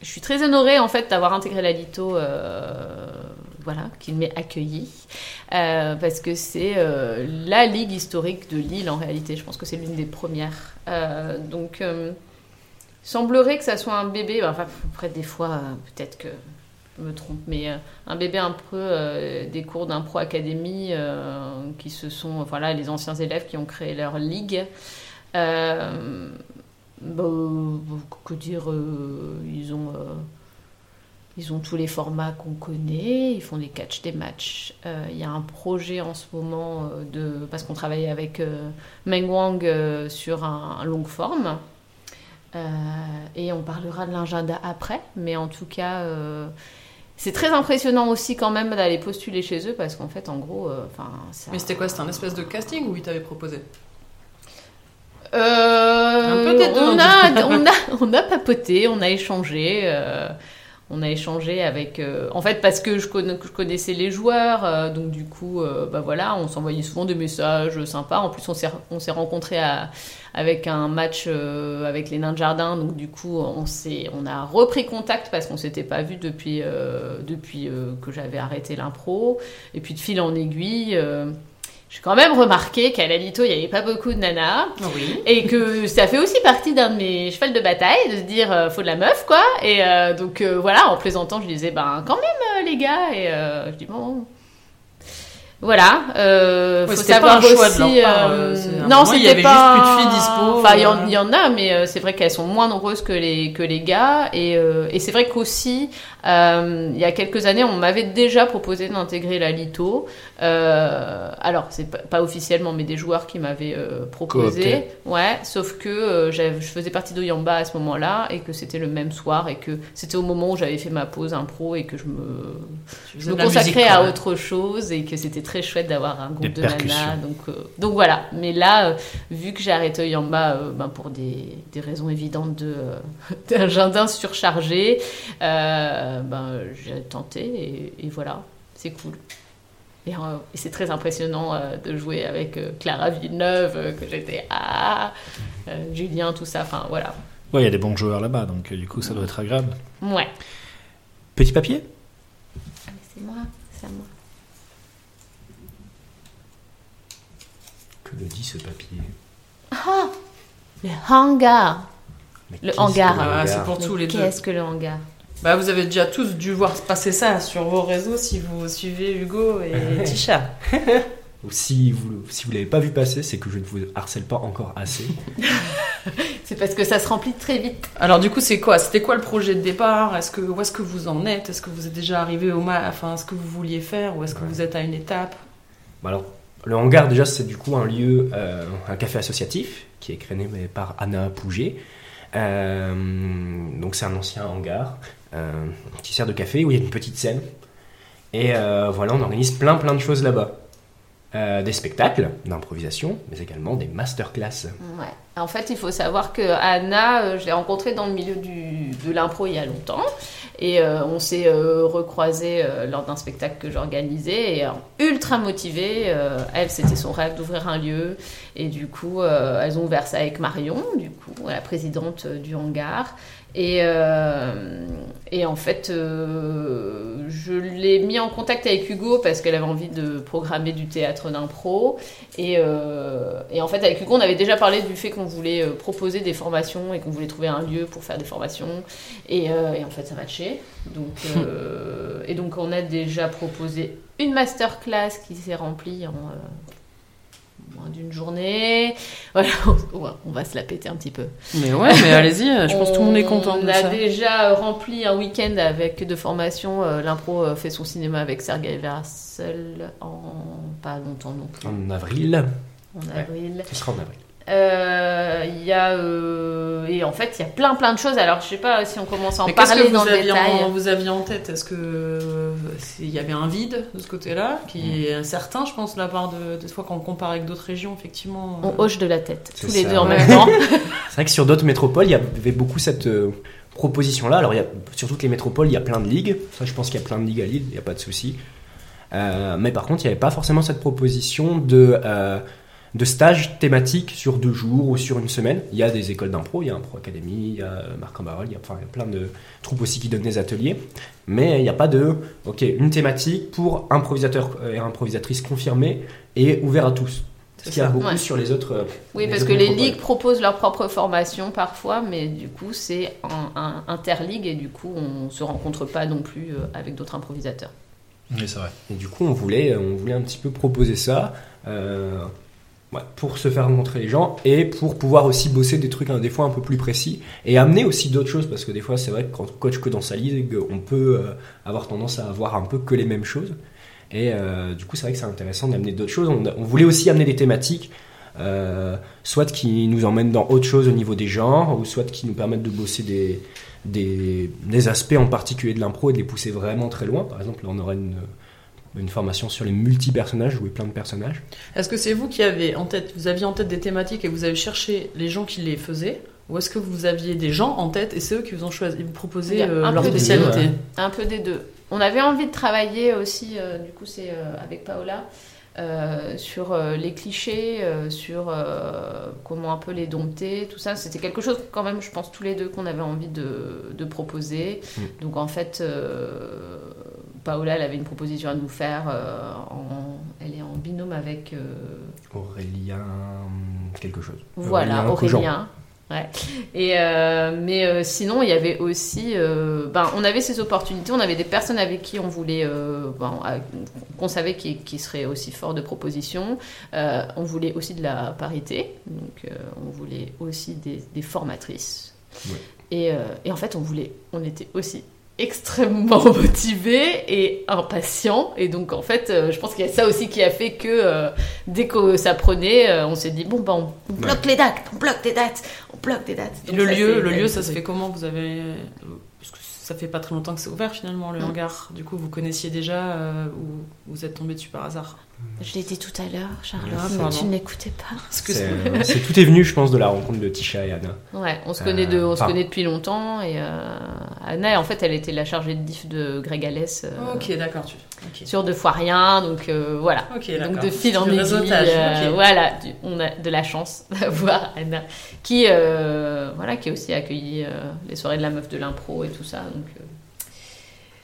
je suis très honorée en fait d'avoir intégré la Lito, euh, voilà, qu'il m'ait accueilli. Euh, parce que c'est euh, la ligue historique de Lille en réalité. Je pense que c'est l'une des premières. Euh, donc, euh, semblerait que ça soit un bébé. Enfin, après, des fois, peut-être que je me trompe, mais un bébé un peu des cours d'impro académie qui se sont, voilà, les anciens élèves qui ont créé leur ligue. Bah, que dire, ils ont. Euh, ils ont tous les formats qu'on connaît, ils font des catchs, des matchs. Euh, Il y a un projet en ce moment euh, de parce qu'on travaille avec euh, Meng Wang euh, sur un, un long forme. Euh, et on parlera de l'agenda après, mais en tout cas, euh, c'est très impressionnant aussi quand même d'aller postuler chez eux parce qu'en fait, en gros, euh, enfin, Mais c'était quoi C'était un espèce de casting ou ils t'avaient proposé? Euh, Un peu des deux, on on a, on a, on a papoté, on a échangé. On a échangé avec. euh, en fait, parce que je, connaissais les joueurs, euh, donc du coup, euh, bah voilà, on s'envoyait souvent des messages sympas. En plus, on s'est, on s'est rencontrés avec un match euh, avec les Nains de Jardin, donc du coup, on, s'est, on a repris contact parce qu'on s'était pas vu depuis, depuis que j'avais arrêté l'impro. Et puis de fil en aiguille. J'ai quand même remarqué qu'à la Lito, il n'y avait pas beaucoup de nanas. Oui. Et que ça fait aussi partie d'un de mes chevals de bataille de se dire euh, faut de la meuf quoi. Et euh, donc euh, voilà, en plaisantant, je disais ben quand même euh, les gars. Et je dis bon. Voilà, euh, Ouais, faut savoir pas un choix de leur part, non, il y avait pas. juste plus de filles dispo, Enfin, il y, y en a, mais c'est vrai qu'elles sont moins nombreuses que les que les gars. Et, et c'est vrai qu'aussi, il y a quelques années, on m'avait déjà proposé d'intégrer la Lito. Euh, alors, c'est pas, pas officiellement, mais des joueurs qui m'avaient euh, proposé. Coopté. Ouais, sauf que euh, je faisais partie d'Oyamba à ce moment-là et que c'était le même soir et que c'était au moment où j'avais fait ma pause impro et que je me, je me de musique, consacrais à autre chose et que c'était très chouette d'avoir un groupe Des de percussions. nanas. Donc, euh, donc voilà. Mais là, euh, vu que j'ai arrêté Oyamba euh, ben, pour des, des raisons évidentes de euh, d'un jardin surchargé, euh, ben, j'ai tenté et, et voilà, c'est cool. Et, euh, et c'est très impressionnant euh, de jouer avec euh, Clara Villeneuve, euh, que j'étais ah, euh, Julien, tout ça. Enfin voilà. Ouais, il y a des bons joueurs là-bas, donc euh, du coup, ça doit être agréable. Ouais. Petit papier? C'est moi, c'est à moi. Que le dit ce papier? Le hangar. Mais Le hangar. le Ah, c'est hangar pour tous Mais les deux. Qu'est-ce que le hangar? Bah, vous avez déjà tous dû voir passer ça sur vos réseaux si vous suivez Hugo et Tisha. Ou si vous si vous l'avez pas vu passer, c'est que je ne vous harcèle pas encore assez. C'est parce que ça se remplit très vite. Alors du coup, c'est quoi? C'était quoi le projet de départ? Est-ce que où est-ce que vous en êtes? Est-ce que vous êtes déjà arrivé au ma... enfin ce que vous vouliez faire ou est-ce que Ouais. vous êtes à une étape? Bah alors, le hangar déjà c'est du coup un lieu, euh, un café associatif qui est créé par Anna Pouget. Euh, donc c'est un ancien hangar qui sert de café où il y a une petite scène. Et euh, voilà, on organise plein plein de choses là-bas. Euh, des spectacles d'improvisation, mais également des masterclass. Ouais. En fait, il faut savoir que Anna, euh, je l'ai rencontrée dans le milieu du, de l'impro il y a longtemps. Et euh, on s'est euh, recroisés euh, lors d'un spectacle que j'organisais. Et euh, ultra motivée, euh, elle, c'était son rêve d'ouvrir un lieu. Et du coup, euh, elles ont ouvert ça avec Marion, du coup, la présidente euh, du hangar. Et, euh, et en fait, euh, je l'ai mis en contact avec Hugo parce qu'elle avait envie de programmer du théâtre d'impro. Et, euh, et en fait, avec Hugo, on avait déjà parlé du fait qu'on voulait proposer des formations et qu'on voulait trouver un lieu pour faire des formations. Et, et en fait, ça matchait. Donc, et donc, on a déjà proposé une masterclass qui s'est remplie en d'une journée. Voilà, on va- on va se la péter un petit peu. Mais ouais, mais allez-y, je pense que tout le monde est content On de a ça. déjà rempli un week-end avec de formation. euh, L'impro euh, fait son cinéma avec Sergei Versel en pas longtemps non plus, En avril. en Ouais. avril. Ce sera en avril. Euh, Il y a euh, et en fait il y a plein plein de choses. Alors je sais pas si on commence à en Mais parler que dans vous le aviez, détail. en, vous aviez en tête? Est-ce que euh, il y avait un vide de ce côté-là, qui est certain, je pense, de la part de des fois quand on compare avec d'autres régions, effectivement. On hoche de la tête tous les ça, deux en même temps. C'est vrai que sur d'autres métropoles, il y avait beaucoup cette euh, proposition-là. Alors, il y a, sur toutes les métropoles, il y a plein de ligues. Ça, je pense qu'il y a plein de ligues à Lille, il n'y a pas de souci. Euh, mais par contre, il n'y avait pas forcément cette proposition de, euh, de stage thématique sur deux jours ou sur une semaine. Il y a des écoles d'impro, il y a Impro Academy, il y a euh, Marc en il y a, enfin, il y a plein de troupes aussi qui donnent des ateliers. Mais il n'y a pas de, ok, une thématique pour improvisateurs et improvisatrices confirmés et ouvert à tous. Ce qu'il y a beaucoup Ouais. sur les autres. euh, Oui, les parce autres que les ligues proposent leur propre formation parfois, mais du coup c'est en interligue et du coup on se rencontre pas non plus euh, avec d'autres improvisateurs. Oui, c'est vrai. Et du coup, on voulait, on voulait un petit peu proposer ça euh, pour se faire rencontrer les gens et pour pouvoir aussi bosser des trucs hein, des fois un peu plus précis et amener aussi d'autres choses parce que des fois, c'est vrai que quand on coach que dans sa ligue, on peut euh, avoir tendance à avoir un peu que les mêmes choses. Et euh, du coup, c'est vrai que c'est intéressant d'amener d'autres choses. On voulait aussi amener des thématiques. euh, soit qui nous emmènent dans autre chose au niveau des genres, ou soit qui nous permettent de bosser des, des, des aspects en particulier de l'impro et de les pousser vraiment très loin. Par exemple, là, on aurait une, une formation sur les multi-personnages, jouer plein de personnages. Est-ce que c'est vous qui avez en tête, vous aviez en tête des thématiques et vous avez cherché les gens qui les faisaient ou est-ce que vous aviez des gens en tête et c'est eux qui vous ont choisi, vous a euh, leur spécialité deux, Un peu des deux. On avait envie de travailler aussi, euh, du coup c'est euh, avec Paola, euh, sur euh, les clichés, euh, sur euh, comment un peu les dompter, tout ça. C'était quelque chose quand même, je pense tous les deux qu'on avait envie de, de proposer. Mm. Donc en fait, euh, Paola elle avait une proposition à nous faire. euh, en- elle est en binôme avec... euh, Aurélien, quelque chose. Voilà. Aurélien. Ouais. Et euh, mais euh, sinon, il y avait aussi, euh, ben, on avait ces opportunités, on avait des personnes avec qui on voulait, ben, qu'on savait qui, qui seraient aussi forts de propositions. On voulait aussi de la parité, donc on voulait aussi des, des formatrices. Ouais. Et, et en fait, on voulait, on était aussi extrêmement motivés et impatients. Et donc, en fait, euh, je pense qu'il y a ça aussi qui a fait que euh, dès que ça prenait, euh, on s'est dit bon, ben, on, on bloque les dates, on bloque des dates, on bloque des dates. Et le ça, lieu, le lieu, ça se fait comment? Vous avez parce que ça fait pas très longtemps que c'est ouvert finalement le Mm. hangar. Du coup, vous connaissiez déjà euh, ou vous êtes tombé dessus par hasard? Je l'ai dit tout à l'heure, Charlotte, mais tu ne l'écoutais pas. C'est, euh, c'est- tout est venu, je pense, de la rencontre de Tisha et Anna. Ouais, on se Euh, connaît, de, on se connaît depuis longtemps. Et euh, Anna, en fait, elle était la chargée de diff de Greg Alès euh, Ok, d'accord. Sur Deux fois rien. Donc euh, voilà. Ok, Donc de fil en aiguille, réseautage, euh, ok. voilà, du- on a de la chance d'avoir Anna qui, euh, voilà, qui a aussi accueilli euh, les soirées de la meuf de l'impro et tout ça. Donc, euh,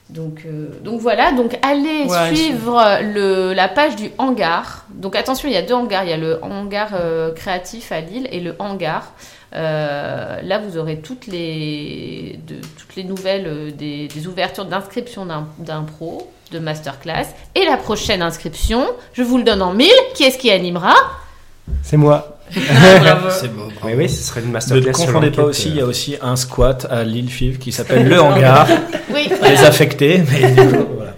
donc, euh, donc voilà, donc allez Ouais, suivre le, la page du hangar. Donc attention, il y a deux hangars, il y a le hangar euh, créatif à Lille et le hangar. Euh, là, vous aurez toutes les, de, toutes les nouvelles des, des ouvertures d'inscription d'un- d'impro, de masterclass. Et la prochaine inscription, je vous le donne en mille. Qui est-ce qui animera? C'est moi. Bravo. C'est beau. Oui, oui, ce serait une Ne masterclass. te sur confondez pas aussi, il euh, y a aussi un squat à Lille Fiv qui s'appelle Le Hangar, Oui, les voilà. affectés, mais du coup, voilà.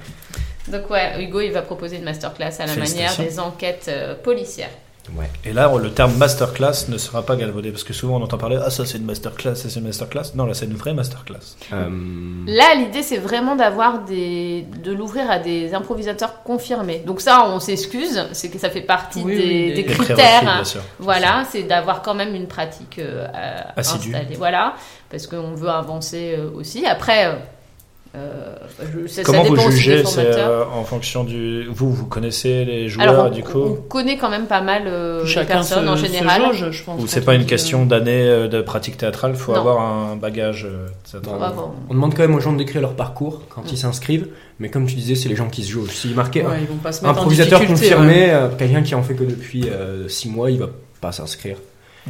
Donc ouais, Hugo, il va proposer une masterclass à la manière des enquêtes euh, policières. Ouais. Et là, le terme masterclass ne sera pas galvaudé parce que souvent on entend parler ah ça c'est une masterclass, ça c'est une masterclass. Non, là c'est une vraie masterclass. Euh, Là, l'idée, c'est vraiment d'avoir des, de l'ouvrir à des improvisateurs confirmés. Donc ça, on s'excuse, c'est que ça fait partie Oui, des, oui, des des- Les prérequis, critères. bien sûr. Voilà, c'est d'avoir quand même une pratique euh, à- Assidue. installée. Voilà, parce qu'on veut avancer euh, aussi. Après, euh, je- ça, ça Comment vous jugez euh, en fonction du. Vous, vous connaissez les joueurs Alors, on, du on coup connaît quand même pas mal euh, les personnes se- en général. jauge, je pense. Ou c'est on pas une question euh, d'années euh, de pratique théâtrale faut Non. avoir un bagage euh, théâtral. On. On demande quand même aux gens de décrire leur parcours quand ils s'inscrivent, mais comme tu disais, c'est les gens qui se jaugent. S'il marquait ouais, ils vont pas se mettre en improvisateur confirmé, euh, quelqu'un qui en fait que depuis 6 mois, il va pas s'inscrire.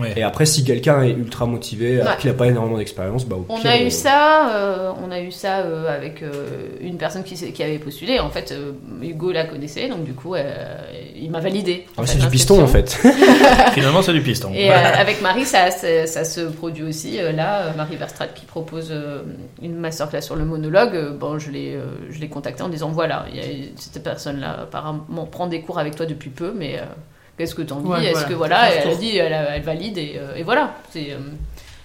Ouais. Et après, si quelqu'un est ultra motivé, alors Ouais. qu'il a pas énormément d'expérience, bah au On pire, a eu euh, ça, euh, on a eu ça euh, avec euh, une personne qui, avait postulé. En fait, euh, Hugo la connaissait, donc du coup, euh, il m'a validé. fait, c'est du piston en fait. Finalement, c'est du piston. Et euh, avec Marie, ça, ça, ça se produit aussi. Euh, là, euh, Marie Verstraete qui propose euh, une masterclass sur le monologue, euh, bon, je l'ai, euh, je l'ai contactée en disant voilà, il y a, cette personne-là apparemment prend des cours avec toi depuis peu, mais euh, qu'est-ce que t'en dis Ouais, Est-ce voilà. que voilà Elle a dit, elle, valide et, euh, et voilà. C'est, euh,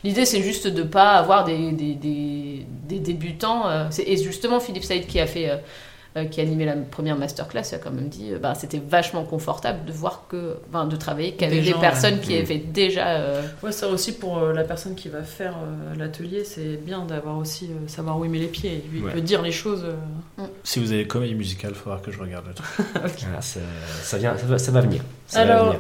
l'idée, c'est juste de pas avoir des, des, des, des débutants. euh, et justement, Philippe Saïd qui a fait. Euh, qui a animé la première masterclass, a quand même dit, euh, bah, c'était vachement confortable de voir que, enfin, de travailler qu'avec Des des, gens, personnes ouais. qui Mm. avaient déjà euh, Ouais, ça aussi pour la personne qui va faire euh, l'atelier, c'est bien d'avoir aussi euh, savoir où il met les pieds. Lui il Ouais. peut dire les choses. euh. Si vous avez comédie musicale, il faudra que je regarde le truc. Voilà, ça, ça vient, ça va, ça va venir. Ça va venir.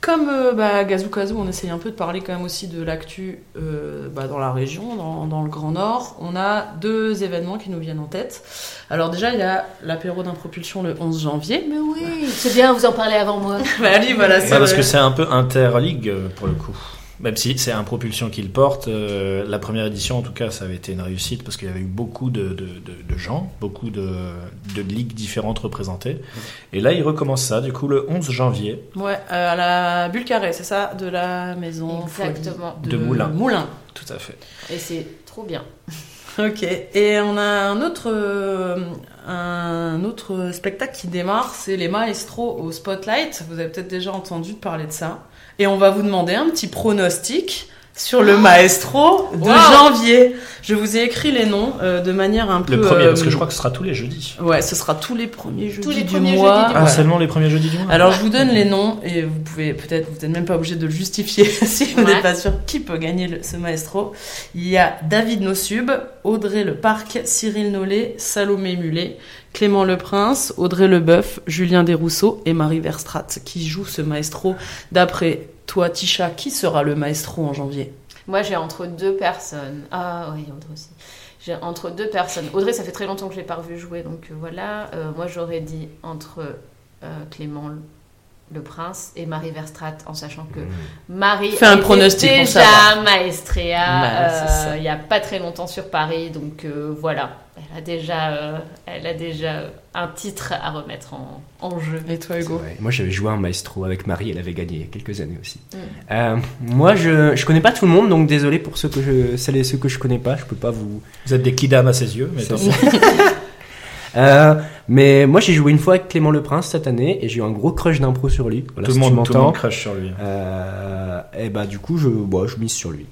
Comme euh, bah, Gazou Kazou, on essaye un peu de parler quand même aussi de l'actu euh, bah, dans la région, dans, dans le Grand Nord. On a deux événements qui nous viennent en tête. Alors déjà, il y a l'apéro d'impropulsion le 11 janvier. Mais oui, c'est bien, vous en parlez avant moi. bah lui, voilà, c'est Ouais, parce que c'est un peu inter-ligue euh, pour le coup. Même si c'est un propulsion qu'il porte, euh, la première édition en tout cas ça avait été une réussite parce qu'il y avait eu beaucoup de, de, de- de gens, beaucoup de, de ligues différentes représentées. Et là il recommence ça du coup le 11 janvier. Ouais, euh, à la Bulle Carrée, c'est ça De la maison Exactement. De Moulins. Moulins. Tout à fait. Et c'est trop bien. Ok, et on a un autre, euh, un autre spectacle qui démarre, c'est les maestros au Spotlight. Vous avez peut-être déjà entendu parler de ça. Et on va vous demander un petit pronostic sur le maestro de Wow. janvier. Je vous ai écrit les noms euh, de manière un peu... Le premier euh, parce que je crois que ce sera tous les jeudis. Ouais, ce sera tous les premiers jeudis les du premiers mois. jeudis du Ah mois. seulement les premiers jeudis du mois. Alors je vous donne les noms et vous pouvez peut-être, vous n'êtes même pas obligé de le justifier si vous Ouais. n'êtes pas sûr qui peut gagner le- ce maestro. Il y a David Nosub, Audrey Le Parc, Cyril Nollet, Salomé Mulet, Clément Le Prince, Audrey Leboeuf, Julien Desrousseaux et Marie Verstraete qui jouent ce maestro. D'après toi, Tisha, qui sera le maestro en janvier Moi, j'ai entre deux personnes. Ah oui, Audrey aussi. J'ai entre deux personnes. Audrey, ça fait très longtemps que je l'ai pas revue jouer, donc euh, voilà. Euh, moi, j'aurais dit entre euh, Clément le Prince et Marie Verstraete, en sachant que Marie Fais un pronostic déjà savoir. maestria Bah, euh, il y a pas très longtemps sur Paris, donc euh, voilà. Elle a déjà, euh, elle a déjà un titre à remettre en, en jeu. Et toi, Hugo. Moi, j'avais joué un maestro avec Marie, elle avait gagné il y a quelques années aussi. Mm. Euh, moi, je, je connais pas tout le monde, donc désolé pour ceux que je, celles et ceux que je connais pas, je peux pas vous. Vous êtes des kidam à ses yeux, mais Mais moi, j'ai joué une fois avec Clément Le Prince cette année et j'ai eu un gros crush d'impro sur lui. Voilà, tout, si le tu monde, tout le monde crache sur lui. Euh, et bah, du coup, je, bon, je mise sur lui.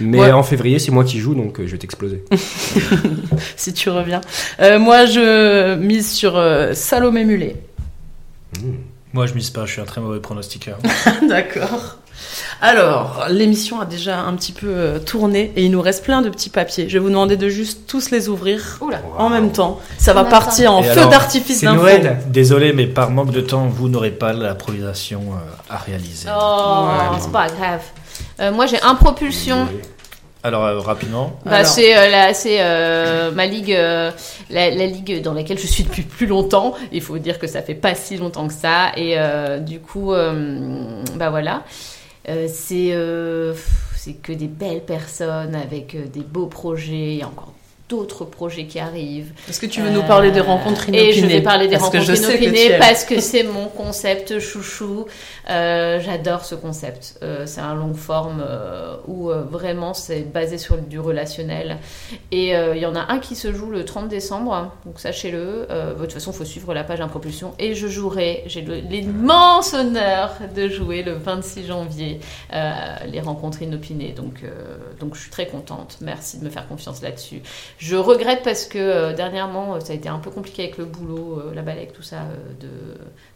Mais Ouais. en février, c'est moi qui joue, donc euh, je vais t'exploser. Si tu reviens. Euh, moi, je mise sur euh, Salomé Mulet. Mm. Moi je mise pas, je suis un très mauvais pronostiqueur. D'accord. Alors, l'émission a déjà un petit peu euh, tourné et il nous reste plein de petits papiers. Je vais vous demander de juste tous les ouvrir Oula. en même temps. Ça va partir en Et feu d'artifice C'est d'infos. Noël. Désolé, mais par manque de temps, vous n'aurez pas l'improvisation euh, à réaliser. Oh, Ouais, c'est pas grave. Euh, moi, j'ai un propulsion. Alors euh, rapidement, Bah, c'est euh, la- c'est euh, ma ligue, euh, la, la ligue dans laquelle je suis depuis plus longtemps. Il faut dire que ça fait pas si longtemps que ça. Et euh, du coup, euh, bah voilà, Euh, c'est euh, c'est que des belles personnes avec euh, des beaux projets. Il y a encore d'autres projets qui arrivent. Est-ce que tu veux nous parler des rencontres Euh, inopinées Et je vais parler des Parce rencontres que inopinées parce que c'est mon concept chouchou. Euh, J'adore ce concept. Euh, c'est un long forme euh, où euh, vraiment c'est basé sur du relationnel. Et euh, il y en a un qui se joue le 30 décembre, donc sachez-le. Euh, de toute façon, il faut suivre la page Impropulsion. Et je jouerai, j'ai l'immense honneur de jouer le 26 janvier euh, les rencontres inopinées. Donc, euh, donc je suis très contente. Merci de me faire confiance là-dessus. Je regrette parce que euh, dernièrement, euh, ça a été un peu compliqué avec le boulot, euh, la balèque, tout ça, euh, de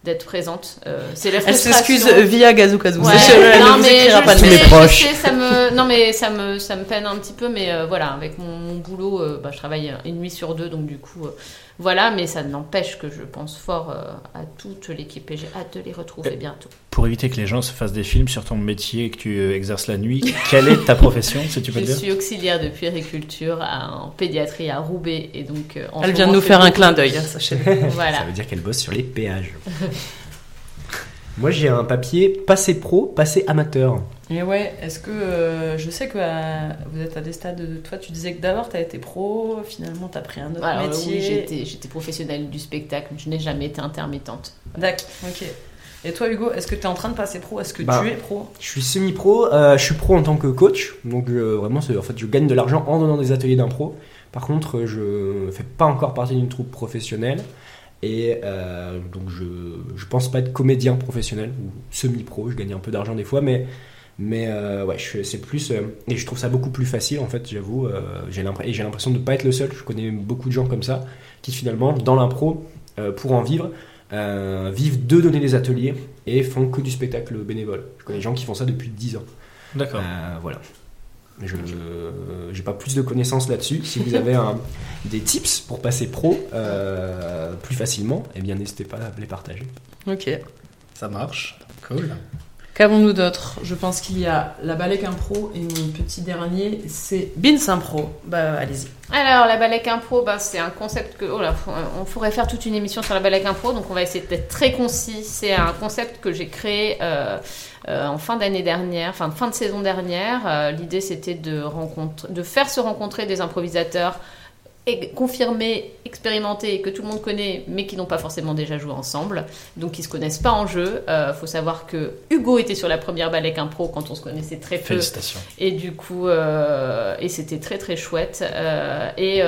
d'être présente. Euh, c'est la Elle frustration. s'excuse via Gazoukazu. Ouais, Elle non, mais je pas sais, mes je proches. sais, ça me, non mais ça me, ça me peine un petit peu, mais euh, voilà, avec mon, mon boulot, euh, bah, je travaille une nuit sur deux, donc du coup, euh, voilà, mais ça n'empêche que je pense fort euh, à toute l'équipe et j'ai hâte de les retrouver bientôt. Pour éviter que les gens se fassent des films sur ton métier et que tu euh, exerces la nuit, quelle est ta profession, si tu peux Je le dire suis auxiliaire de puériculture à- en pédiatrie à Roubaix et donc euh, en Elle vient de nous je faire un clin d'œil, Voilà. Ça veut dire qu'elle bosse sur les péages. Moi, j'ai un papier passé pro, passé amateur. Et ouais, est-ce que euh, je sais que euh, vous êtes à des stades de toi, tu disais que d'abord tu as été pro, finalement tu as pris un autre Alors, métier. oui, j'étais, j'étais professionnelle du spectacle, je n'ai jamais été intermittente. D'accord, ok. Et toi Hugo, est-ce que tu es en train de passer pro? Est-ce que Bah, tu es pro? Je suis semi-pro, euh, je suis pro en tant que coach, donc euh, vraiment, c'est- en fait, je gagne de l'argent en donnant des ateliers d'impro. Par contre, je fais pas encore partie d'une troupe professionnelle, et euh, donc je, je pense pas être comédien professionnel ou semi-pro. Je gagne un peu d'argent des fois, mais mais euh, ouais, je- c'est plus euh, et je trouve ça beaucoup plus facile en fait. J'avoue, euh, j'ai l'impression et j'ai l'impression de pas être le seul. Je connais beaucoup de gens comme ça qui finalement dans l'impro pour en vivre. vivent de donner des ateliers et font que du spectacle bénévole. Je connais des gens qui font ça depuis 10 ans. D'accord. Voilà. Je n'ai pas plus de connaissances là-dessus. Si vous avez un- des tips pour passer pro euh, plus facilement, eh bien n'hésitez pas à les partager. Ok. Ça marche. Cool. Qu'avons-nous d'autre? Je pense qu'il y a la Balek Impro et mon petit dernier, c'est Bins Impro. Bah allez-y. Alors, la balèque impro, bah, c'est un concept que. Oh là, faut- on pourrait faire toute une émission sur la balèque impro, donc on va essayer d'être très concis. C'est un concept que j'ai créé euh, euh, en fin d'année dernière, enfin fin de saison dernière. Euh, L'idée, c'était de, de faire se rencontrer des improvisateurs et confirmés, expérimentés, que tout le monde connaît, mais qui n'ont pas forcément déjà joué ensemble, donc qui se connaissent pas en jeu. Euh, faut savoir que Hugo était sur la première balèque impro quand on se connaissait très peu. Félicitations. Et du coup, euh, et c'était très très chouette. Euh, et,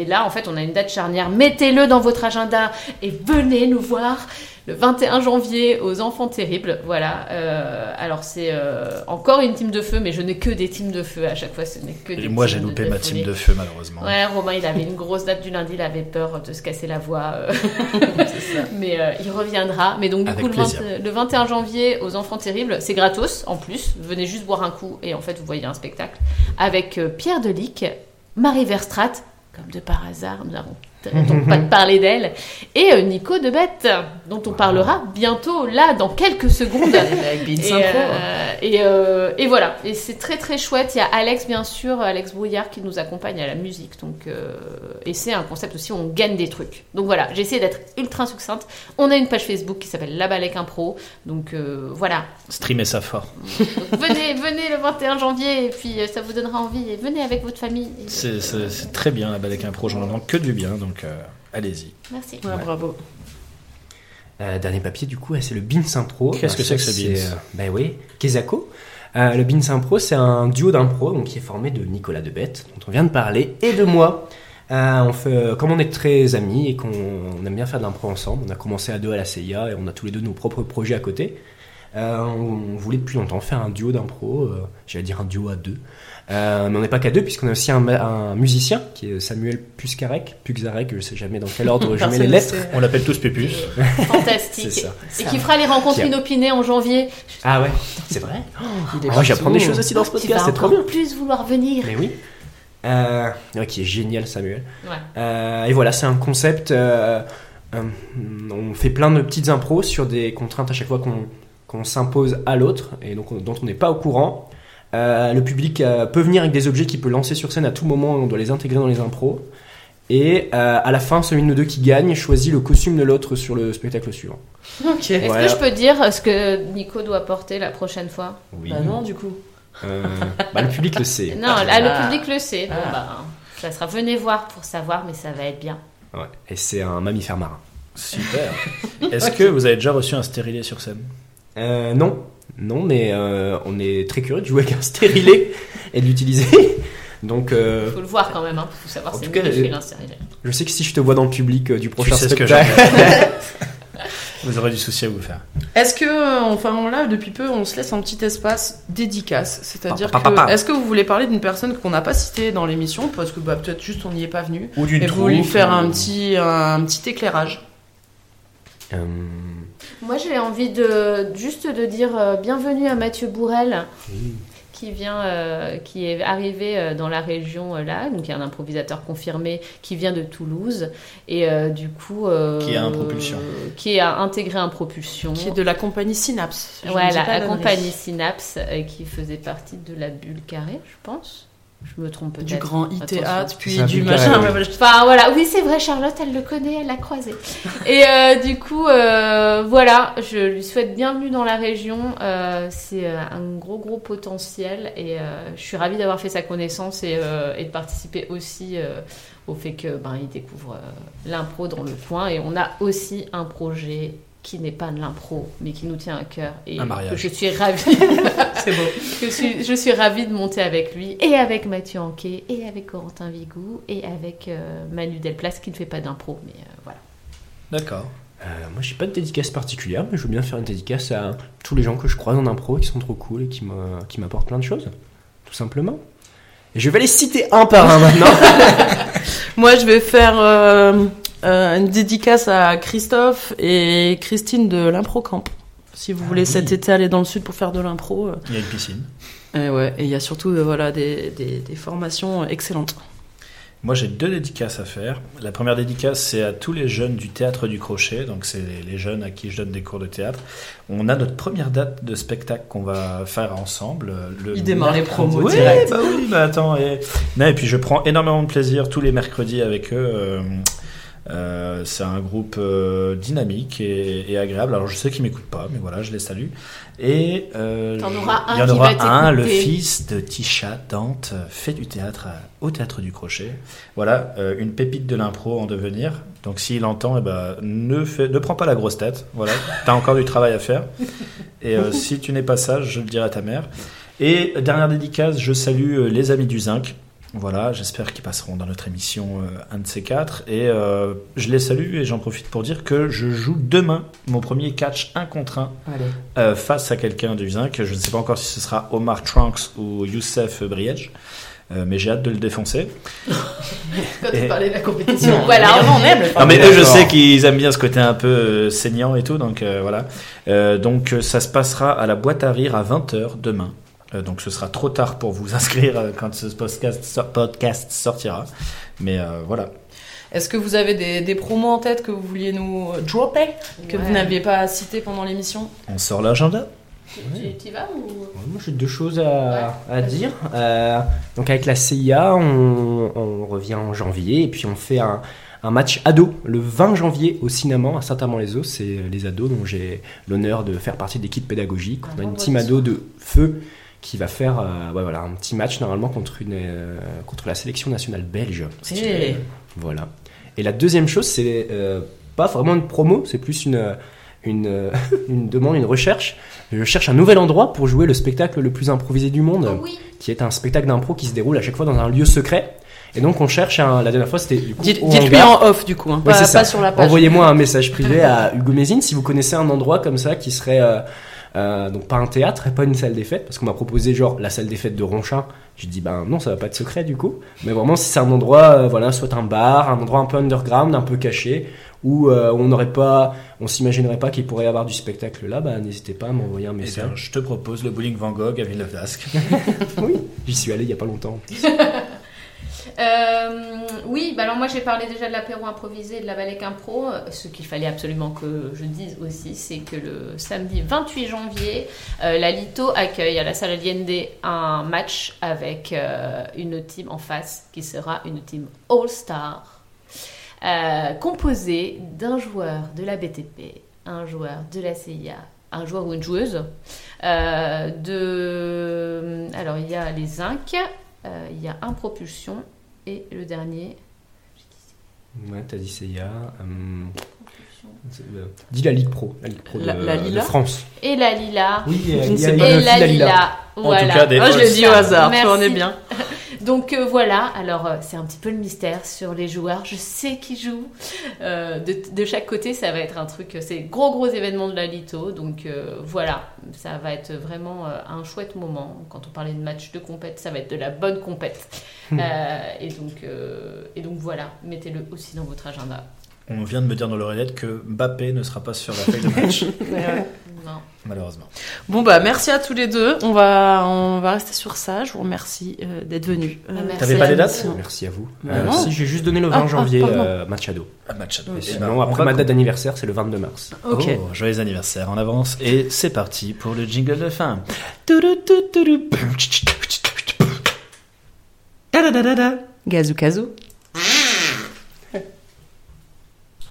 et là, en fait, on a une date charnière. Mettez-le dans votre agenda et venez nous voir le 21 janvier aux Enfants Terribles. Voilà. Euh, alors, c'est euh, encore une team de feu, mais je n'ai que des teams de feu à chaque fois. Ce n'est que des Et moi, j'ai de loupé ma folie. team de feu, malheureusement. Ouais, Romain, il avait une grosse date du lundi, il avait peur de se casser la voix. euh, Mais euh, il reviendra. Mais donc, du Avec coup, le, 20 plaisir. le 21 janvier, aux Enfants Terribles, c'est gratos en plus. Venez juste boire un coup et en fait, vous voyez un spectacle avec Pierre Delic, Marie Verstrat, comme de par hasard, nous n'avons donc pas de parler d'elle, et euh, Nico de Bête, dont on parlera bientôt là, dans quelques secondes. Avec Et, Impro. euh, et, euh, et voilà, et c'est très très chouette. Il y a Alex, bien sûr, Alex Brouillard qui nous accompagne à la musique. Donc, euh, et c'est un concept aussi où on gagne des trucs. Donc voilà, j'ai essayé d'être ultra succincte. On a une page Facebook qui s'appelle La Balèque Impro. Donc euh, voilà, Streamer ça fort. Donc, venez, venez le 21 janvier et puis euh, ça vous donnera envie. Et venez avec votre famille. C'est euh, très bien, la Balek Impro. J'en entends que du bien, donc euh, allez-y. Merci. Ouais, bravo. Euh, dernier papier, du coup, c'est le Beans Impro. Qu'est-ce que Alors, c'est que ça, ce Beans euh, Ben oui, Kezako. Euh, le Beans Impro, c'est un duo d'impro donc, qui est formé de Nicolas Debette, dont on vient de parler, et de moi. Euh, on fait, euh, comme on est très amis et qu'on on aime bien faire de l'impro ensemble, on a commencé à deux à la CIA et on a tous les deux nos propres projets à côté. Euh, on, on voulait depuis longtemps faire un duo d'impro, euh, j'allais dire un duo à deux. Euh, mais on n'est pas qu'à deux puisqu'on a aussi un, musicien qui est Samuel Puskarek, Puxarek, je sais jamais dans quel ordre je mets les ne lettres. On l'appelle tous Pépus. Fantastique. Et qui fera les rencontres inopinées en janvier. Ah ouais, c'est vrai. Est Oh, j'apprends des choses aussi dans ce podcast, c'est trop encore bien. plus vouloir venir. Mais oui. Euh, ouais, qui est génial, Samuel. Ouais. Euh, et voilà, c'est un concept. euh, euh, on fait plein de petites impros sur des contraintes à chaque fois qu'on qu'on s'impose à l'autre et donc on- dont on n'est pas au courant. Euh, le public euh, peut venir avec des objets qu'il peut lancer sur scène à tout moment. On doit les intégrer dans les impros. Et euh, à la fin, celui de nous deux qui gagne choisit le costume de l'autre sur le spectacle suivant. Ok. Est-ce Voilà. que je peux dire ce que Nico doit porter la prochaine fois? Oui. Bah non, du coup. Euh, bah, le public le sait. Non, là, le Ah. public le sait. Donc, Ah. bah, ça sera venez voir pour savoir, mais ça va être bien. Ouais. Et c'est un mammifère marin. Super. Est-ce que vous avez déjà reçu un stérilet sur scène? Euh, non, non, mais euh, on est très curieux de jouer avec un stérilet et de l'utiliser. Donc, euh, Faut le voir quand même, hein. Faut savoir En c'est tout cas, magnifique, euh, un stérilet. je sais que si je te vois dans le public euh, du prochain sais ce que spectacle, Vous aurez du souci à vous faire. Est-ce que, euh, enfin là, depuis peu, on se laisse un petit espace dédicace C'est-à-dire que, est-ce que vous voulez parler d'une personne qu'on n'a pas citée dans l'émission? Parce que bah, peut-être juste on n'y est pas venu. Ou d'une Et vous lui troupe, faire ou- un petit, un petit éclairage. Euh, Moi, j'ai envie de juste de dire euh, bienvenue à Mathieu Bourrel, qui vient, euh, qui est arrivé euh, dans la région euh, là, donc il y a un improvisateur confirmé qui vient de Toulouse et euh, du coup euh, Qui a un propulsion. qui a intégré un propulsion. Qui est de la compagnie Synapse. Voilà, la compagnie Synapse euh, qui faisait partie de la bulle carrée, je pense. Je me trompe peut-être. Du grand ITA, Attention. puis du machin. Enfin voilà, oui c'est vrai, Charlotte, elle le connaît, elle l'a croisé. Et euh, du coup, euh, voilà, je lui souhaite bienvenue dans la région. Euh, c'est un gros gros potentiel et euh, je suis ravie d'avoir fait sa connaissance et, euh, et de participer aussi euh, au fait que ben il découvre euh, l'impro dans le coin. Et on a aussi un projet qui n'est pas de l'impro, mais qui nous tient à cœur et Un mariage. que je suis ravie. C'est beau. Je suis, je suis ravie de monter avec lui, et avec Mathieu Anquet, et avec Corentin Vigou, et avec euh, Manu Delplace qui ne fait pas d'impro, mais euh, voilà. D'accord. euh, moi, j'ai pas de dédicace particulière, mais je veux bien faire une dédicace à tous les gens que je croise en impro qui sont trop cool et qui me- qui m'apportent plein de choses, tout simplement. Et je vais les citer un par un maintenant. Moi, je vais faire euh, une dédicace à Christophe et Christine de l'Impro Camp. Si vous Ah voulez oui. cet été aller dans le sud pour faire de l'impro. euh. Il y a une piscine. Et ouais, et il y a surtout euh, voilà, des, des, des formations excellentes. Moi, j'ai deux dédicaces à faire. La première dédicace, c'est à tous les jeunes du théâtre du Crochet. Donc, c'est les jeunes à qui je donne des cours de théâtre. On a notre première date de spectacle qu'on va faire ensemble. Le Il démarre les promos Oui, direct. bah oui, bah attends. Et... Non, et puis, je prends énormément de plaisir tous les mercredis avec eux. Euh, c'est un groupe euh, dynamique et, et agréable. Alors, je sais qu'ils m'écoutent pas, mais voilà, je les salue. Et euh, il y en aura un, le fils de Tisha Dante, fait du théâtre à- au théâtre du Crochet. Voilà, une pépite de l'impro en devenir. Donc s'il entend, eh ben, ne, fais, ne prends pas la grosse tête. Voilà, t'as encore du travail à faire. Et si tu n'es pas sage, je le dirai à ta mère. Et dernière dédicace, je salue les amis du Zinc. Voilà, j'espère qu'ils passeront dans notre émission euh, un de ces quatre. Et euh, je les salue et j'en profite pour dire que je joue demain mon premier catch 1 contre 1 Allez. euh, face à quelqu'un du Zinc. Je ne sais pas encore si ce sera Omar Trunks ou Youssef Briège, euh, mais j'ai hâte de le défoncer. Quand Et- tu parlais de la compétition, voilà. On aime Non, mais eux, je sais qu'ils aiment bien ce côté un peu saignant et tout, donc euh, voilà. Euh, donc ça se passera à la boîte à rire à 20h demain. Euh, donc ce sera trop tard pour vous inscrire euh, quand ce podcast, so- podcast sortira. Mais euh, voilà. Est-ce que vous avez des, des promos en tête que vous vouliez nous euh, dropper, que Ouais. vous n'aviez pas cité pendant l'émission? On sort l'agenda Tu, vas ou? Moi, j'ai deux choses à, à dire. Euh, donc, avec la CIA, on, on revient en janvier et puis on fait un, un match ado le 20 janvier au cinéma à Saint-Amand-les-Eaux. C'est les ados dont j'ai l'honneur de faire partie de l'équipe pédagogique. On a une team ado de feu qui va faire euh, ouais, voilà, un petit match normalement contre, une, euh, contre la sélection nationale belge. Eh. Voilà. Et la deuxième chose, c'est euh, pas vraiment une promo, c'est plus une, une, euh, une demande, une recherche. Je cherche un nouvel endroit pour jouer le spectacle le plus improvisé du monde, Oh oui. qui est un spectacle d'impro qui se déroule à chaque fois dans un lieu secret. Et donc on cherche un, la dernière fois c'était Dites-lui en off du coup, hein, Ouais, pas, pas sur la page. Envoyez-moi un message privé à Hugo Mézine si vous connaissez un endroit comme ça qui serait euh, donc pas un théâtre et pas une salle des fêtes parce qu'on m'a proposé genre la salle des fêtes de Ronchin. J'ai dit ben non ça va pas être secret du coup. Mais vraiment si c'est un endroit euh, voilà soit un bar, un endroit un peu underground, un peu caché où euh, on n'aurait pas, on s'imaginerait pas qu'il pourrait y avoir du spectacle là, bah n'hésitez pas à m'envoyer un Eh bien, message. je te propose le bowling Van Gogh à Villeneuve-d'Ascq. oui, j'y suis allé il y a pas longtemps. Euh, oui, bah alors moi j'ai parlé déjà de l'apéro improvisé et de la Balek Impro. Euh, Ce qu'il fallait absolument que je dise aussi, c'est que le samedi 28 janvier, euh, la Lito accueille à la salle Allende un match avec une team en face qui sera une team All-Star, composée d'un joueur de la BTP, un joueur de la CIA, un joueur ou une joueuse. Alors il y a les euh, il y a un propulsion et le dernier. Ouais, t'as dit c'est, euh, dis la Ligue Pro, la Ligue Pro de, La- la de Lila France. Et la Lila. Oui, Je ne sais pas. Et fille la à Lila. En tout cas, des Ah, je l'ai dit au hasard, tu Merci. en es bien. Donc euh, voilà, alors euh, c'est un petit peu le mystère sur les joueurs. Je sais qui joue. Euh, de, de chaque côté, ça va être un truc, c'est gros gros événement de la Lito. Donc euh, voilà, ça va être vraiment euh, un chouette moment. Quand on parlait de match de compète, ça va être de la bonne compète. Euh, et, donc, euh, et donc voilà, mettez-le aussi dans votre agenda. On vient de me dire dans l'oreillette que Mbappé ne sera pas sur la feuille de match, Non. malheureusement. Bon bah merci à tous les deux. On va on va rester sur ça. Je vous remercie euh, d'être venus. Euh, Merci T'avais pas vous. dates Merci à vous. Bah Euh, non. si, j'ai juste donné le 20 Ah, ah, janvier, euh, Machado. À Oui. Eh Sinon, on après ma date d'anniversaire, c'est le 22 mars. Ok. Oh, joyeux anniversaire en avance et c'est parti pour le jingle de fin. Gazou Kazou.